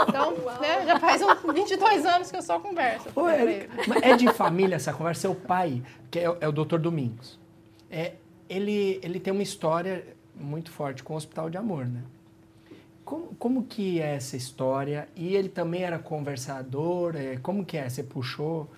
Speaker 4: Então, né, já faz uns 22 anos que eu só converso.
Speaker 1: Ô, Érica, é de família essa conversa? É o pai, que é, é o doutor Domingos. É, ele, ele tem uma história muito forte com o Hospital de Amor, né? Como, como que é essa história? E ele também era conversador? É, como que é? Você puxou?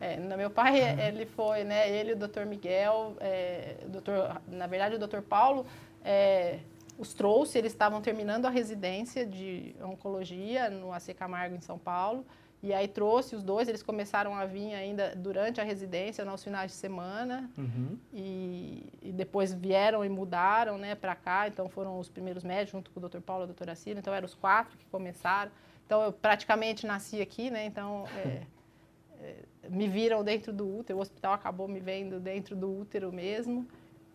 Speaker 4: É, meu pai, ele foi, né, ele o doutor Miguel, é, doutor, na verdade o doutor Paulo é, os trouxe, eles estavam terminando a residência de oncologia no AC Camargo, em São Paulo, e aí trouxe os dois, eles começaram a vir ainda durante a residência, nos finais de semana, uhum. e, e, depois vieram e mudaram né, para cá, então foram os primeiros médicos, junto com o doutor Paulo e a doutora Cira, então eram os quatro que começaram. Então eu praticamente nasci aqui, né, então é, me viram dentro do útero, o hospital acabou me vendo dentro do útero mesmo,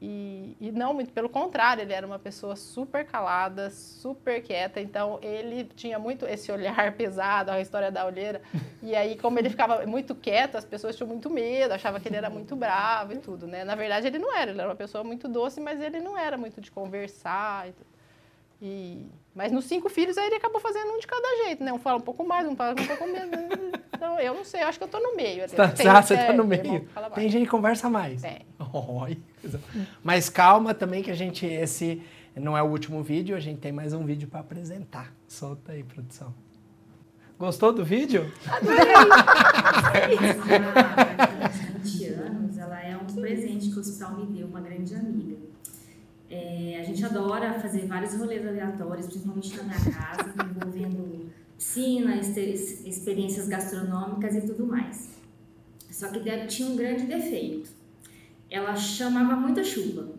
Speaker 4: e, e, não, muito pelo contrário, ele era uma pessoa super calada, super quieta, então ele tinha muito esse olhar pesado, a história da olheira. E aí, como ele ficava muito quieto, as pessoas tinham muito medo, achavam que ele era muito bravo e tudo, né? Na verdade, ele não era, ele era uma pessoa muito doce, mas ele não era muito de conversar e tudo. E, mas nos cinco filhos aí ele acabou fazendo um de cada jeito, né? Um fala um pouco mais, um fala um pouco menos. Então eu não sei, eu acho que eu tô no meio.
Speaker 1: Tá, tem, ah, você é, tá no meio. Tem gente que conversa mais.
Speaker 4: Tem.
Speaker 1: Oh, mas calma também que a gente, esse não é o último vídeo, a gente tem mais um vídeo para apresentar. Solta aí, produção. Gostou do vídeo?
Speaker 10: Adorei! 20 anos, ela é um presente que o hospital me deu, uma grande amiga. É, a gente adora fazer vários rolês aleatórios, principalmente na minha casa, envolvendo piscina, experiências gastronômicas e tudo mais. Só que Deb tinha um grande defeito. Ela chamava muita chuva.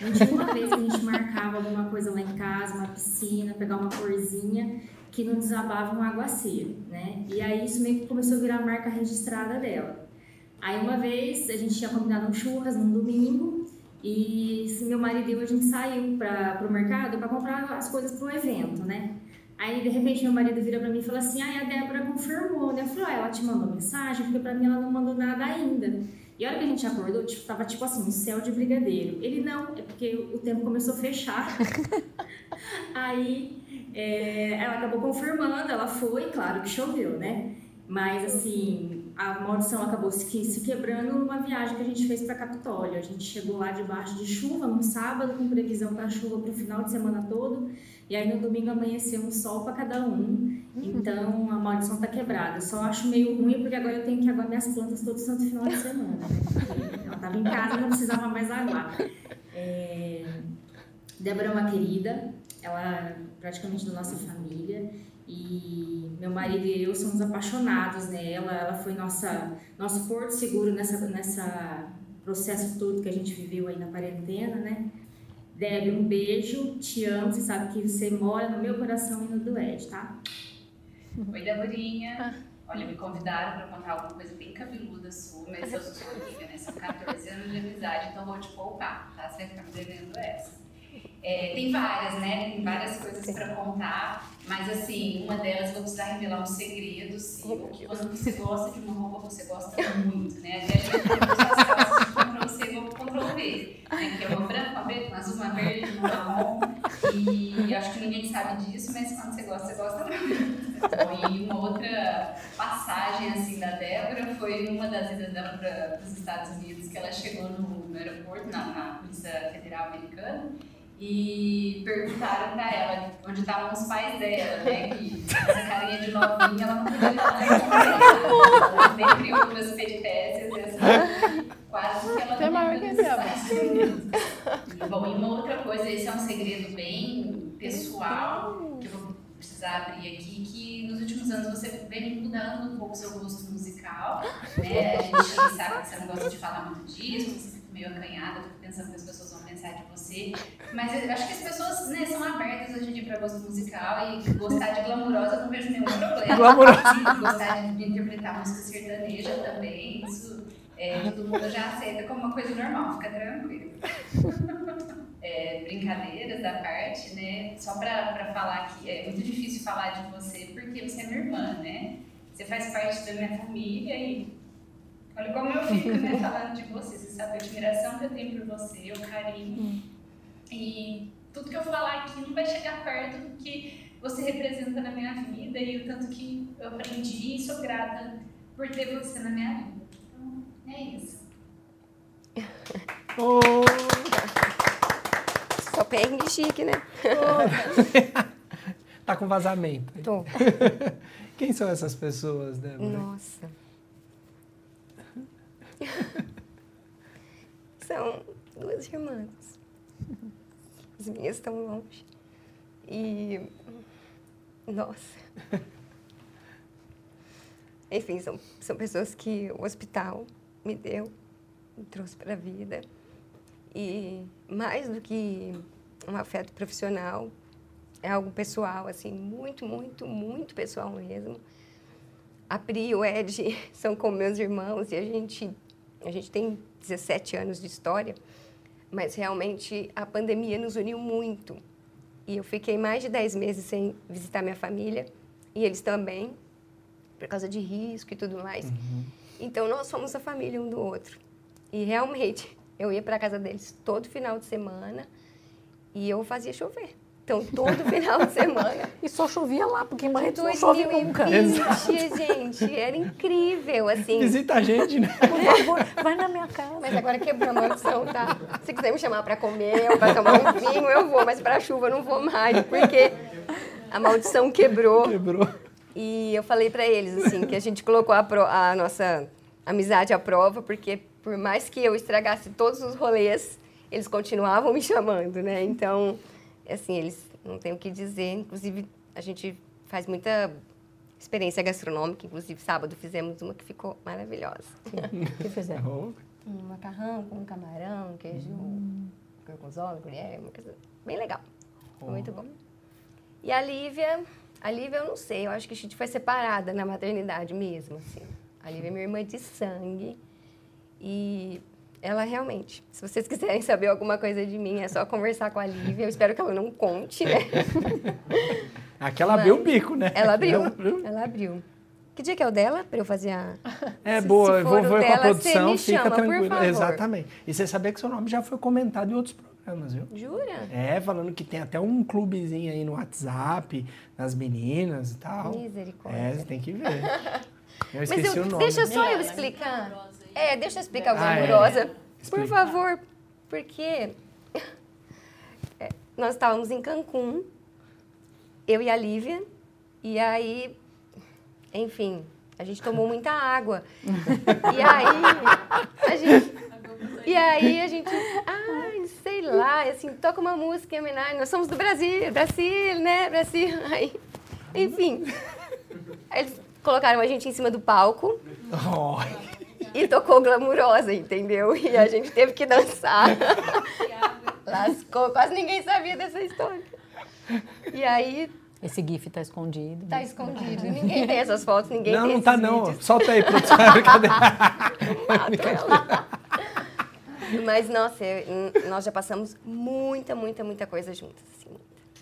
Speaker 10: Não tinha uma vez que a gente marcava alguma coisa lá em casa, uma piscina, pegar uma corzinha, que não desabava um aguaceiro, né? E aí isso meio que começou a virar a marca registrada dela. Aí uma vez a gente tinha combinado um churras num domingo e meu marido e eu, a gente saiu para o mercado para comprar as coisas para o evento, né? Aí, de repente, meu marido vira para mim e fala assim, ai, a Débora confirmou, né? Eu falei, ah, ela te mandou mensagem? Porque para mim ela não mandou nada ainda. E a hora que a gente acordou, tipo, tava tipo assim, um céu de brigadeiro. Ele, não, é porque o tempo começou a fechar. Aí, é, ela acabou confirmando, ela foi, claro que choveu, né? Mas, assim, a maldição acabou se, quebrando numa viagem que a gente fez para Capitólio. A gente chegou lá debaixo de chuva, num sábado, com previsão para chuva para o final de semana todo. E aí no domingo amanheceu um sol para cada um. Uhum. Então a maldição está quebrada. Só acho meio ruim porque agora eu tenho que aguar minhas plantas todo santo final de semana. Né? Ela estava em casa e não precisava mais aguar. É... Débora é uma querida, ela é praticamente da nossa família. E meu marido e eu somos apaixonados nela. Ela foi nossa nosso porto seguro nessa nessa processo todo que a gente viveu aí na quarentena, né? Deb, um beijo, te amo, você sabe que você mora no meu coração e no do Ed, tá?
Speaker 11: Oi, Deborinha. Olha, me convidaram para contar alguma coisa bem cabeluda sua, mas eu sou sua amiga, né? São 14 anos de amizade, então vou te poupar, tá? Você vai ficar me devendo essa. É, tem várias, né? Tem várias coisas para contar, mas assim, uma delas vou precisar revelar um segredo seu. Quando você gosta de uma roupa, você gosta muito, né? A gente Ctrl C, Ctrl V, né? Que é uma branca, uma preta, uma azul, uma verde, uma marrom. E acho que ninguém sabe disso, mas quando você gosta, você gosta muito. E uma outra passagem assim da Débora foi uma das idas dela para os Estados Unidos, que ela chegou no, no aeroporto, na, na Polícia Federal Americana e perguntaram pra ela onde estavam os pais dela, né? Que essa carinha de novinha ela não podia falar com ela. Dentre outras peripécias, essa quase que ela
Speaker 4: Você é maior que
Speaker 11: Bom, e uma outra coisa, esse é um segredo bem pessoal, que eu vou precisar abrir aqui, que nos últimos anos você vem mudando um pouco o seu gosto musical, né? A gente sabe que você não gosta de falar muito disso, você fica meio acanhada, fica pensando que as pessoas pensar de você. Mas eu acho que as pessoas né, são abertas hoje em dia para gosto musical e gostar de glamurosa eu não vejo nenhum problema. Glamurosa. gostar de, de interpretar música sertaneja também, isso é, todo mundo já aceita como uma coisa normal, fica tranquilo. É, brincadeiras da parte, né? Só para falar que é muito difícil falar de você porque você é minha irmã, né? Você faz parte da minha família e olha como eu fico, né? Falando de você. Você sabe a admiração que eu tenho por você, o carinho. E tudo que eu falar aqui não vai chegar perto do que você representa na minha vida e o tanto que eu aprendi e sou grata por ter você na minha vida. Então, é isso.
Speaker 3: Oh. Só perrengue chique, né?
Speaker 1: Oh. tá com vazamento.
Speaker 3: Tô.
Speaker 1: Quem são essas pessoas, Débora?
Speaker 3: Nossa. são duas irmãs. As minhas estão longe. E. Nossa. Enfim, são, são pessoas que o hospital me deu, me trouxe para a vida. E mais do que um afeto profissional, é algo pessoal, assim, muito, muito, muito pessoal mesmo. A Pri e o Ed são como meus irmãos e a gente, a gente tem 17 anos de história, mas realmente a pandemia nos uniu muito. E eu fiquei mais de 10 meses sem visitar minha família e eles também, por causa de risco e tudo mais. Uhum. Então nós somos a família um do outro. E realmente eu ia para a casa deles todo final de semana e eu fazia chover. Então, todo final de semana.
Speaker 2: e só chovia lá, porque em Barretos não chove nunca.
Speaker 3: gente, era incrível, assim.
Speaker 1: Visita a gente, né?
Speaker 2: Por favor, vai na minha casa.
Speaker 3: Mas agora quebrou a maldição, tá? Se quiser me chamar para comer ou para tomar um vinho, eu vou, mas para chuva eu não vou mais, porque a maldição quebrou.
Speaker 1: Quebrou.
Speaker 3: E eu falei para eles, assim, que a gente colocou a, pro, a nossa amizade à prova, porque por mais que eu estragasse todos os rolês, eles continuavam me chamando, né? Então assim, eles não têm o que dizer. Inclusive, a gente faz muita experiência gastronômica. Inclusive, sábado fizemos uma que ficou maravilhosa.
Speaker 2: O que fizeram?
Speaker 3: Um macarrão com camarão, queijo, hum. gorgonzola, colher, uma coisa bem legal. Oh. Muito bom. E a Lívia, a Lívia eu não sei, eu acho que a gente foi separada na maternidade mesmo, assim. A Lívia é minha irmã de sangue e ela realmente, se vocês quiserem saber alguma coisa de mim, é só conversar com a Lívia. Eu espero que ela não conte, né?
Speaker 1: Aqui ela abriu o bico, né?
Speaker 3: Ela abriu, ela abriu. Ela abriu. Que dia que é o dela? Para eu fazer a.
Speaker 1: É se, boa, se eu vou ver com a produção, fica chama, tranquilo. Exatamente. E você sabia que seu nome já foi comentado em outros programas, viu?
Speaker 3: Jura?
Speaker 1: É, falando que tem até um clubezinho aí no WhatsApp, das meninas e tal.
Speaker 3: Misericórdia.
Speaker 1: É, você tem que ver. Eu esqueci Mas eu, o nome.
Speaker 3: Deixa só eu explicar. É, deixa eu explicar algo ah, amorosa. É. Por favor, porque é, nós estávamos em Cancún, eu e a Lívia, e aí, enfim, a gente tomou muita água. e aí, a gente, e aí a gente, ai, sei lá, assim, toca uma música em homenagem, nós somos do Brasil, Brasil, né, Brasil. Aí, enfim, eles colocaram a gente em cima do palco. Oh e tocou glamurosa, entendeu? E a gente teve que dançar. Lascou, quase ninguém sabia dessa história. E aí.
Speaker 2: Esse GIF tá escondido.
Speaker 3: Tá escondido. Ninguém tem essas fotos, ninguém
Speaker 1: não,
Speaker 3: tem
Speaker 1: Não, não tá
Speaker 3: vídeos.
Speaker 1: não. Solta aí, produção.
Speaker 3: Mas, nossa, nós já passamos muita, muita, muita coisa juntas. Assim.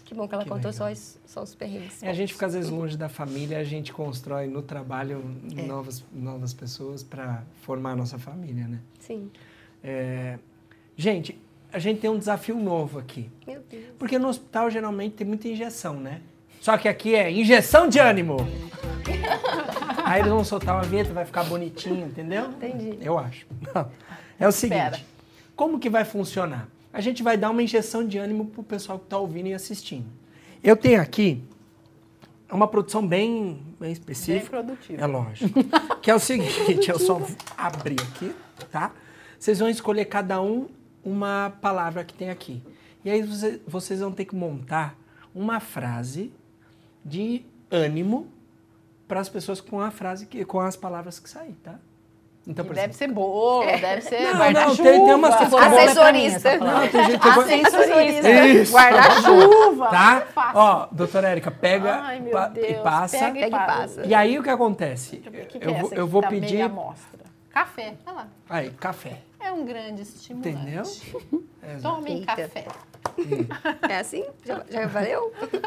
Speaker 3: Que bom que ela que contou só os, só os perrengues.
Speaker 1: É, a gente fica às vezes longe da família, a gente constrói no trabalho é. novas, novas pessoas para formar a nossa família, né?
Speaker 3: Sim.
Speaker 1: É, gente, a gente tem um desafio novo aqui.
Speaker 3: Meu Deus.
Speaker 1: Porque no hospital geralmente tem muita injeção, né? Só que aqui é injeção de ânimo. Aí eles vão soltar uma vinheta, vai ficar bonitinho, entendeu?
Speaker 3: Entendi.
Speaker 1: Eu acho. É o seguinte, Espera. como que vai funcionar? A gente vai dar uma injeção de ânimo para o pessoal que está ouvindo e assistindo. Eu tenho aqui uma produção bem, bem específica.
Speaker 4: Bem produtiva.
Speaker 1: É lógico. que é o seguinte, eu só abrir aqui, tá? Vocês vão escolher cada um uma palavra que tem aqui. E aí você, vocês vão ter que montar uma frase de ânimo para as pessoas com a frase que, com as palavras que sair, tá?
Speaker 4: Então, por deve ser bolo, é. deve ser
Speaker 1: não, guarda-chuva. Tem, tem umas
Speaker 3: Assessorista.
Speaker 1: Não, tem gente
Speaker 3: Assessorista. Guarda-chuva.
Speaker 1: Tá? Ó, doutora Érica, pega
Speaker 4: Ai,
Speaker 1: pa,
Speaker 4: Deus,
Speaker 1: e passa.
Speaker 3: Pega e passa.
Speaker 1: E aí o que acontece?
Speaker 4: Que
Speaker 1: eu, vou, eu vou
Speaker 4: tá
Speaker 1: pedir.
Speaker 4: Café. Olha lá.
Speaker 1: Aí, café.
Speaker 4: É um grande estimulante.
Speaker 1: Entendeu?
Speaker 4: Tomem
Speaker 3: Eita. É assim? Já, já valeu?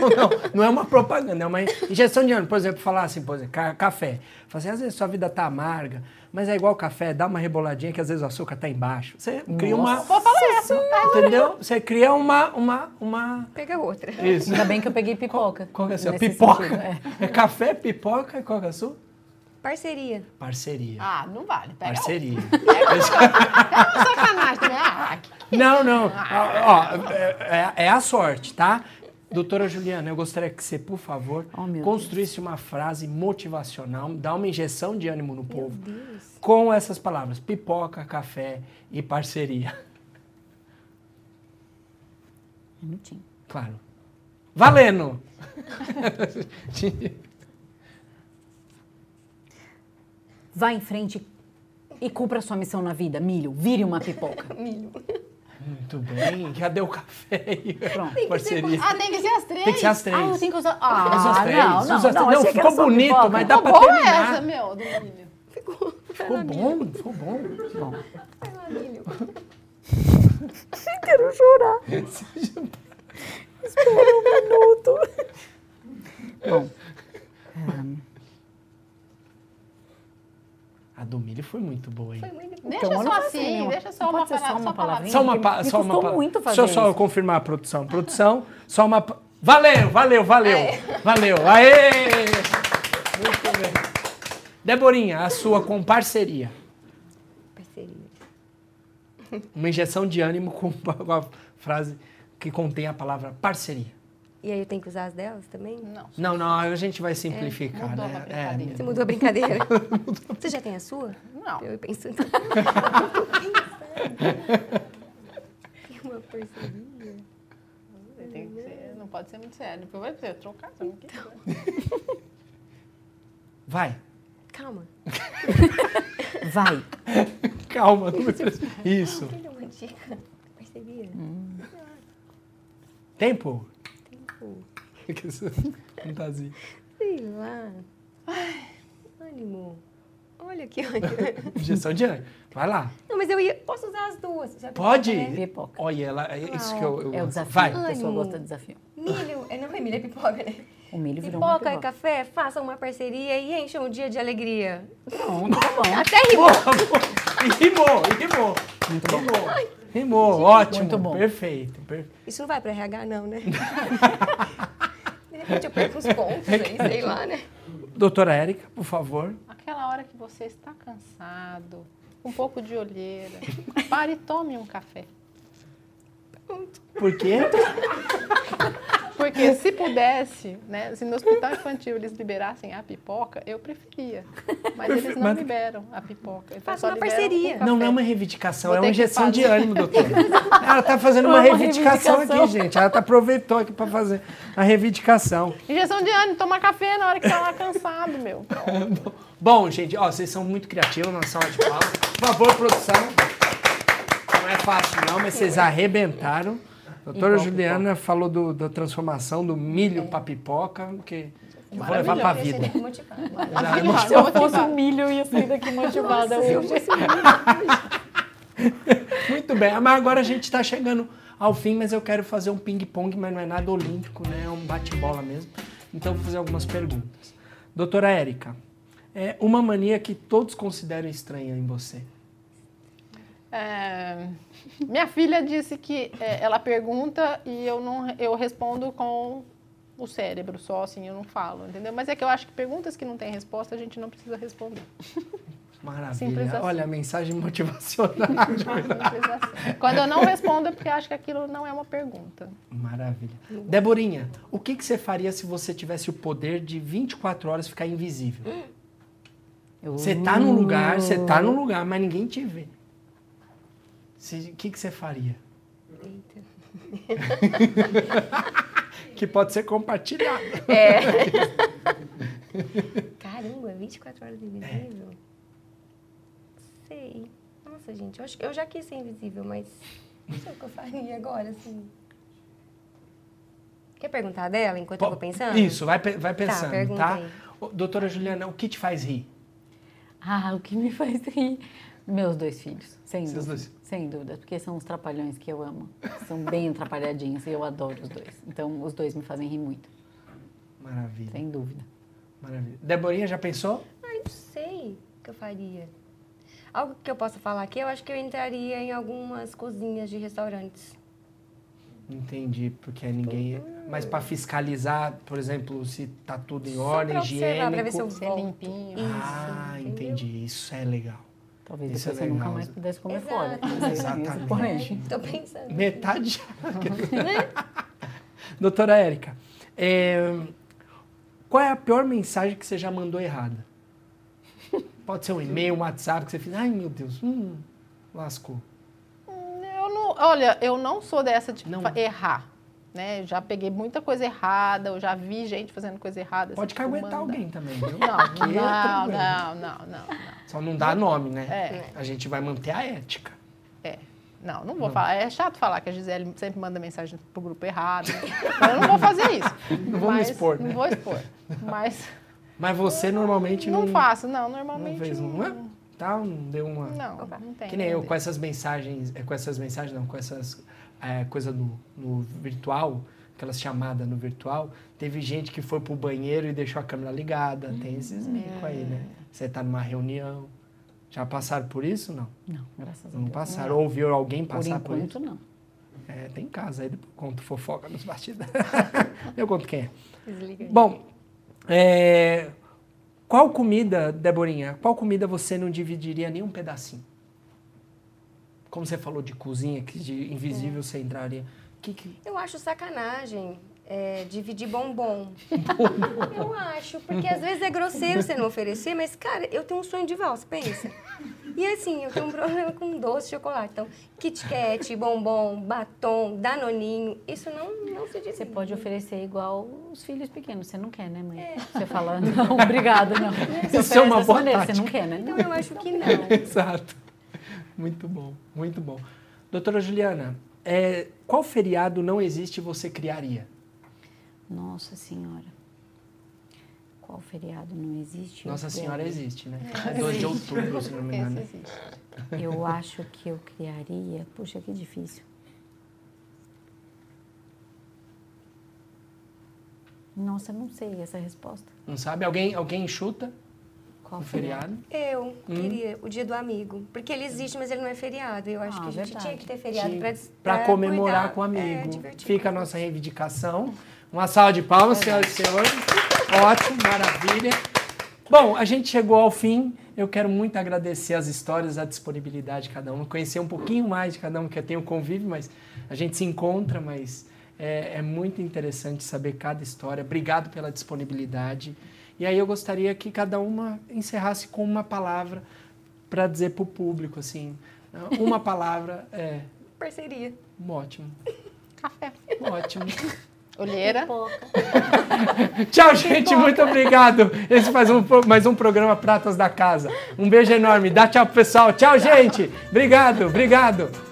Speaker 1: não, não, não é uma propaganda, é uma injeção de ânimo. Por exemplo, falar assim, por exemplo, ca- café. Fala assim, às vezes sua vida tá amarga, mas é igual café, dá uma reboladinha que às vezes o açúcar tá embaixo. Você cria uma.
Speaker 4: Vou falar essa.
Speaker 1: Entendeu? Você cria uma. uma, uma...
Speaker 3: Pega outra.
Speaker 1: Isso.
Speaker 2: Ainda bem que eu peguei pipoca.
Speaker 1: Qual que é a sua? Pipoca.
Speaker 2: sentido, é.
Speaker 1: É café, pipoca e qual sua?
Speaker 3: Parceria.
Speaker 1: Parceria.
Speaker 4: Ah, não vale. Pega
Speaker 1: Parceria.
Speaker 4: outra. Sacanagem também. Ah, que-
Speaker 1: Não, não. Ó, ó, é, é a sorte, tá? Doutora Juliana, eu gostaria que você, por favor,
Speaker 2: Oh, meu
Speaker 1: construísse uma frase motivacional, dá uma injeção de ânimo no povo
Speaker 3: Deus.
Speaker 1: com essas palavras: pipoca, café e parceria.
Speaker 2: Um minutinho.
Speaker 1: Claro. Valendo!
Speaker 2: Vá em frente e cumpra sua missão na vida. Milho, vire uma pipoca.
Speaker 3: Milho.
Speaker 1: Muito bem. Cadê o café
Speaker 2: Pronto.
Speaker 1: a parceria?
Speaker 4: Ah, tem que ser as três.
Speaker 1: Tem que ser as três.
Speaker 2: Ah, eu tenho que usar...
Speaker 1: Usa
Speaker 2: Ah,
Speaker 1: as três,
Speaker 2: não, não,
Speaker 1: usa as três.
Speaker 2: não.
Speaker 1: Não,
Speaker 2: achei que
Speaker 1: ficou bonito,
Speaker 2: pipoca.
Speaker 1: mas dá
Speaker 4: Ficou
Speaker 1: pra
Speaker 4: boa
Speaker 1: terminar.
Speaker 4: essa, meu, do milho.
Speaker 1: Ficou bom, ficou bom.
Speaker 2: Bom,
Speaker 3: milho.
Speaker 2: quero chorar. Espera um minuto. Bom,
Speaker 1: A do milho foi muito boa, hein?
Speaker 3: Foi muito bom.
Speaker 4: Deixa
Speaker 2: Então, não
Speaker 4: só assim, deixa só
Speaker 2: Não
Speaker 4: uma,
Speaker 2: pode ser só
Speaker 4: palavra-
Speaker 2: uma
Speaker 4: palavrinha.
Speaker 1: Só uma, pa-
Speaker 2: me
Speaker 1: só uma pa-
Speaker 2: muito fazer
Speaker 1: Deixa eu só
Speaker 2: isso.
Speaker 1: confirmar a produção. Produção, só uma. pa- Valeu, valeu, valeu. Valeu. Aê! Muito bem. Deborinha, a sua com parceria.
Speaker 3: Parceria.
Speaker 1: Uma injeção de ânimo com com a frase que contém a palavra parceria.
Speaker 3: E aí eu tenho que usar as delas também?
Speaker 4: Não.
Speaker 1: Não, não, a gente vai simplificar,
Speaker 4: mudou
Speaker 1: né?
Speaker 4: a brincadeira.
Speaker 3: Você mudou a brincadeira? Você já tem a sua?
Speaker 4: Não.
Speaker 3: Eu pensando. Tem uma parceria.
Speaker 4: Tem que ser, não pode ser muito sério. Depois vai dizer, trocar, você não quer.
Speaker 1: Vai.
Speaker 3: Calma.
Speaker 2: vai.
Speaker 1: Calma, não precisa- Isso.
Speaker 3: Tem uma dica. Parceria.
Speaker 1: Tempo?
Speaker 3: Tempo.
Speaker 1: Fantasia.
Speaker 3: Sei lá. Ânimo. Olha aqui, olha.
Speaker 1: Injeção de ânimo. Vai lá.
Speaker 3: Não, mas eu ia. Posso usar as duas. Já
Speaker 1: Pode?
Speaker 3: né?
Speaker 2: Pipoca.
Speaker 1: Olha, ela, é isso que eu, eu
Speaker 2: É o desafio.
Speaker 1: Vai.
Speaker 2: A pessoa
Speaker 3: Ânimo.
Speaker 2: gosta de desafio.
Speaker 3: Milho. É, não é milho, é pipoca, né?
Speaker 2: O milho virou uma
Speaker 3: Pipoca e
Speaker 2: pipoca.
Speaker 3: café, façam uma parceria e encham o dia de alegria.
Speaker 2: Pronto, tá bom.
Speaker 3: Até rimou.
Speaker 1: Rimou, rimou.
Speaker 2: Muito bom.
Speaker 1: Rimou. Rimou, ótimo.
Speaker 2: Muito bom.
Speaker 1: Perfeito. perfeito.
Speaker 3: Isso não vai para RH, não, né? Eu perco uns pontos aí, sei lá, né?
Speaker 1: Doutora Érica, por favor.
Speaker 4: Aquela hora que você está cansado, um pouco de olheira, pare e tome um café.
Speaker 1: Por quê?
Speaker 4: Porque se pudesse, né, se no hospital infantil eles liberassem a pipoca, eu preferia. Mas eles não
Speaker 1: Mas-
Speaker 4: liberam a pipoca. Então
Speaker 3: Faça
Speaker 4: só
Speaker 3: uma parceria.
Speaker 1: Não, não é uma reivindicação,
Speaker 4: Vou
Speaker 1: é uma injeção de ânimo, doutora. Ela tá fazendo uma
Speaker 2: uma
Speaker 1: reivindicação aqui,
Speaker 2: reivindicação.
Speaker 1: gente. Ela tá aproveitou aqui para fazer a reivindicação.
Speaker 4: Injeção de ânimo, tomar café na hora que tá lá cansado, meu.
Speaker 1: Bom, gente, ó, vocês são muito criativos na sala de palmas. Por favor, produção. Não é fácil não, mas vocês arrebentaram. Doutora
Speaker 2: Igual
Speaker 1: Juliana falou do- da transformação do milho para pipoca, que eu vou levar para a vida.
Speaker 2: Se eu fosse um milho, eu ia sair daqui motivada hoje.
Speaker 1: Muito bem, mas agora a gente está chegando ao fim, mas eu quero fazer um ping-pong, mas não é nada olímpico, né? É um bate-bola mesmo. Então vou fazer algumas perguntas. Doutora Érica, é uma mania que todos consideram estranha em você.
Speaker 4: É, minha filha disse que é, ela pergunta e eu não eu respondo com o cérebro só, assim, eu não falo, entendeu? Mas é que eu acho que perguntas que não têm resposta a gente não precisa responder.
Speaker 1: Maravilha.
Speaker 4: Simples assim.
Speaker 1: Olha, a mensagem motivacional.
Speaker 4: assim. Quando eu não respondo é porque acho que aquilo não é uma pergunta.
Speaker 1: Maravilha. Deborinha, o que, que você faria se você tivesse o poder de 24 horas ficar invisível? Você tá num lugar, você tá num lugar, mas ninguém te vê. O que, que você faria? que pode ser compartilhado.
Speaker 3: É. Caramba, 24 horas invisível? Sei. Nossa, gente, eu, acho, eu já quis ser invisível, mas não sei o que eu faria agora, assim. Quer perguntar dela enquanto eu vou pensando?
Speaker 1: Isso, vai, vai pensando,
Speaker 3: pergunta
Speaker 1: tá?
Speaker 3: aí.
Speaker 1: Ô, Doutora Juliana, o que te faz rir?
Speaker 2: Ah, o que me faz rir? Meus dois filhos, sem
Speaker 1: Seus
Speaker 2: dúvida.
Speaker 1: dois.
Speaker 2: Sem dúvida, porque são os trapalhões que eu amo. São bem atrapalhadinhos e eu adoro os dois. Então, os dois me fazem rir muito,
Speaker 1: Maravilha,
Speaker 2: sem dúvida.
Speaker 1: maravilha. Deborinha, já pensou?
Speaker 3: Ai, não sei o que eu faria. Algo que eu possa falar aqui, eu acho que eu entraria em algumas cozinhas de restaurantes.
Speaker 1: Entendi, porque ninguém. Mas para fiscalizar, por exemplo, se tá tudo em
Speaker 3: Só
Speaker 1: ordem,
Speaker 3: pra observar, pra ver se eu volto.
Speaker 4: limpinho.
Speaker 3: Isso,
Speaker 1: Ah,
Speaker 3: entendeu?
Speaker 1: entendi. Isso é legal.
Speaker 2: Talvez
Speaker 1: Isso é
Speaker 2: depois você nunca mais pudesse comer
Speaker 3: Exato.
Speaker 2: fora.
Speaker 1: Exatamente.
Speaker 3: Tô pensando.
Speaker 1: Metade. Doutora Érica, é, qual é a pior mensagem que você já mandou errada? Pode ser um e-mail, um WhatsApp que você fez. Ai, meu Deus, hum, lascou.
Speaker 4: Eu não, olha, eu não sou dessa de
Speaker 1: Não.
Speaker 4: errar. Né? Já peguei muita coisa errada, eu já vi gente fazendo coisa errada.
Speaker 1: Pode
Speaker 4: assim,
Speaker 1: caguetar alguém também, viu?
Speaker 4: Não,
Speaker 1: Aqui é
Speaker 4: não, não, não, não, não.
Speaker 1: Só não dá nome, né?
Speaker 4: É.
Speaker 1: A gente vai manter a ética.
Speaker 4: É. Não, não vou
Speaker 1: Não.
Speaker 4: falar. É chato falar que a Gisele sempre manda mensagem pro grupo errado. Eu não vou fazer isso.
Speaker 1: Não vamos
Speaker 4: Mas-
Speaker 1: expor,
Speaker 4: Não
Speaker 1: né?
Speaker 4: vou expor. Mas
Speaker 1: Mas você normalmente não,
Speaker 4: não faço, não. Normalmente.
Speaker 1: não fez um. "Ué?" Tal, não deu uma.
Speaker 4: Não, não tem.
Speaker 1: Que nem eu com essas mensagens, é, com essas mensagens não, com essas é, coisa no, no virtual, aquelas chamadas no virtual, teve gente que foi pro banheiro e deixou a câmera ligada, tem esses
Speaker 2: Hum.
Speaker 1: micos aí, né? Você tá numa reunião, já passaram por isso? Não,
Speaker 2: Não, graças a
Speaker 1: não
Speaker 2: Deus.
Speaker 1: passaram. Ou ouviu alguém
Speaker 2: Por
Speaker 1: passar por,
Speaker 2: enquanto,
Speaker 1: isso?
Speaker 2: não.
Speaker 1: É, tem casa aí, depois conto fofoca nos bastidores. eu conto quem é.
Speaker 3: Desliga aí.
Speaker 1: Bom, é, qual comida, Deborinha, qual comida você não dividiria nem um pedacinho? Como você falou de cozinha, que de invisível você entraria. Que, que...
Speaker 3: Eu acho sacanagem é, dividir bombom. eu acho, porque às vezes é grosseiro você não oferecer, mas, cara, eu tenho um sonho de valsa, pensa. E assim, eu tenho um problema com doce de chocolate. Então, Kit Kat, bombom, batom, danoninho, isso não, não se diz.
Speaker 2: Você pode oferecer igual os filhos pequenos. Você não quer, né, mãe?
Speaker 3: É.
Speaker 2: Você fala, não, obrigado, não. Você
Speaker 1: Isso é uma boa
Speaker 2: maneira, Você não quer, né?
Speaker 3: Então, eu acho que não.
Speaker 1: Exato. Muito bom, muito bom. Doutora Juliana, é, qual feriado não existe e você criaria?
Speaker 2: Nossa Senhora. Qual feriado não existe?
Speaker 1: Nossa Senhora
Speaker 2: criaria.
Speaker 1: existe, né? É 2 de outubro, se não me engano.
Speaker 2: Eu acho que eu criaria. Puxa, que difícil. Nossa, eu não sei essa resposta.
Speaker 1: Não sabe? Alguém, alguém chuta
Speaker 2: Qual
Speaker 1: o feriado?
Speaker 3: Eu queria o dia do amigo. Porque ele existe, mas ele não é feriado. Eu acho
Speaker 2: Ah,
Speaker 3: que a gente
Speaker 2: verdade.
Speaker 3: tinha que ter feriado pra
Speaker 1: comemorar
Speaker 3: cuidar.
Speaker 1: com o
Speaker 3: É,
Speaker 1: amigo.
Speaker 3: divertir
Speaker 1: Fica a nossa reivindicação. Uma salva de palmas, senhoras e senhores. Ótimo, maravilha. Bom, a gente chegou ao fim. Eu quero muito agradecer as histórias, a disponibilidade de cada um. Conhecer um pouquinho mais de cada um, que eu tenho convívio, mas a gente se encontra, mas é, é muito interessante saber cada história. Obrigado pela disponibilidade. E aí eu gostaria que cada uma encerrasse com uma palavra para dizer para o público, assim, uma palavra é
Speaker 3: Parceria.
Speaker 1: ótimo.
Speaker 4: Café.
Speaker 1: Ótimo.
Speaker 4: Olheira.
Speaker 1: Tchau, gente. Muito obrigado. Esse faz um, mais um programa Pratas da Casa. Um beijo enorme. Dá tchau pro pessoal. Tchau, gente. Obrigado, obrigado.